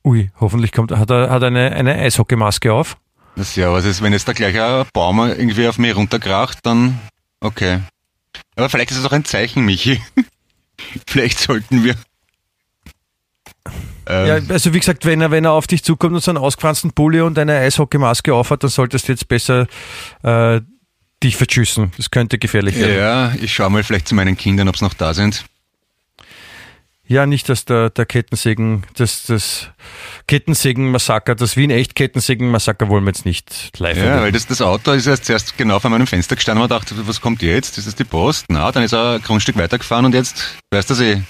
Ui, hoffentlich kommt, hat er, hat eine, eine Eishockeymaske auf? Das ja, was ist, wenn jetzt da gleich ein Baum irgendwie auf mich runterkracht, dann okay. Aber vielleicht ist es auch ein Zeichen, Michi. vielleicht sollten wir. Ähm, Ja, also wie gesagt, wenn er, wenn er auf dich zukommt und so einen ausgefransten Pulli und eine Eishockeymaske aufhat, dann solltest du jetzt besser äh, dich verschüssen. Das könnte gefährlich werden. ja, ich schaue mal vielleicht zu meinen Kindern, ob sie noch da sind. Ja, nicht, dass der, der Kettensägen, das, das Kettensägen-Massaker, das Wien-Echt-Kettensägen-Massaker wollen wir jetzt nicht live Ja, erleben. weil das, das Auto ist erst zuerst genau vor meinem Fenster gestanden und man dachte, was kommt jetzt? Ist das die Post? Na, dann ist er ein Grundstück weitergefahren und jetzt, weißt du eh.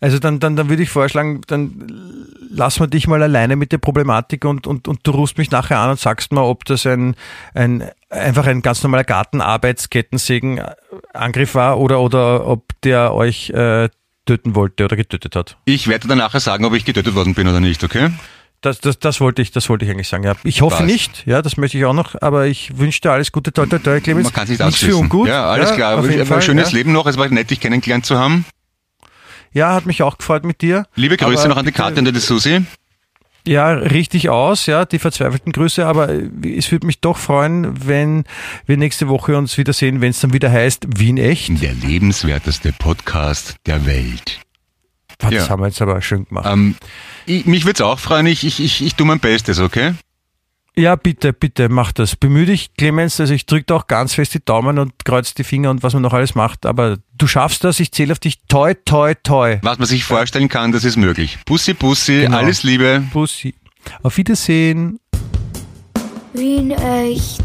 Also dann, dann, dann würde ich vorschlagen, dann lass mal dich mal alleine mit der Problematik und, und, und du rufst mich nachher an und sagst mal, ob das ein, ein einfach ein ganz normaler Gartenarbeitskettensägen-Angriff war oder, oder ob der euch äh, töten wollte oder getötet hat. Ich werde dann nachher sagen, ob ich getötet worden bin oder nicht, okay? Das, das, das wollte ich, das wollte ich eigentlich sagen. Ja. Ich hoffe Passt. nicht, ja, das möchte ich auch noch, aber ich wünsche dir alles Gute, toi, toi, toi, Clemens. Man kann sich Nichts für ungut. Ja, alles klar. jeden Aber Fall, ein schönes ja. Leben noch. Es war nett, dich kennengelernt zu haben. Ja, hat mich auch gefreut mit dir. Liebe Grüße Aber noch an die Kathi und an die Susi. Ja, richtig aus, ja, die verzweifelten Grüße, aber äh, es würde mich doch freuen, wenn wir nächste Woche uns wiedersehen, wenn es dann wieder heißt Wien echt. Der lebenswerteste Podcast der Welt. Das Ja. haben wir jetzt aber schön gemacht. Ähm, ich, mich würde es auch freuen. Ich, ich, ich, ich tue mein Bestes, okay? Ja, bitte, bitte, mach das. Bemühe dich, Clemens, also ich drücke auch ganz fest die Daumen und kreuz die Finger und was man noch alles macht, aber du schaffst das, ich zähle auf dich, toi, toi, toi. Was man sich vorstellen kann, das ist möglich. Bussi, Bussi, Genau. alles Liebe. Bussi. Auf Wiedersehen. Wien echt.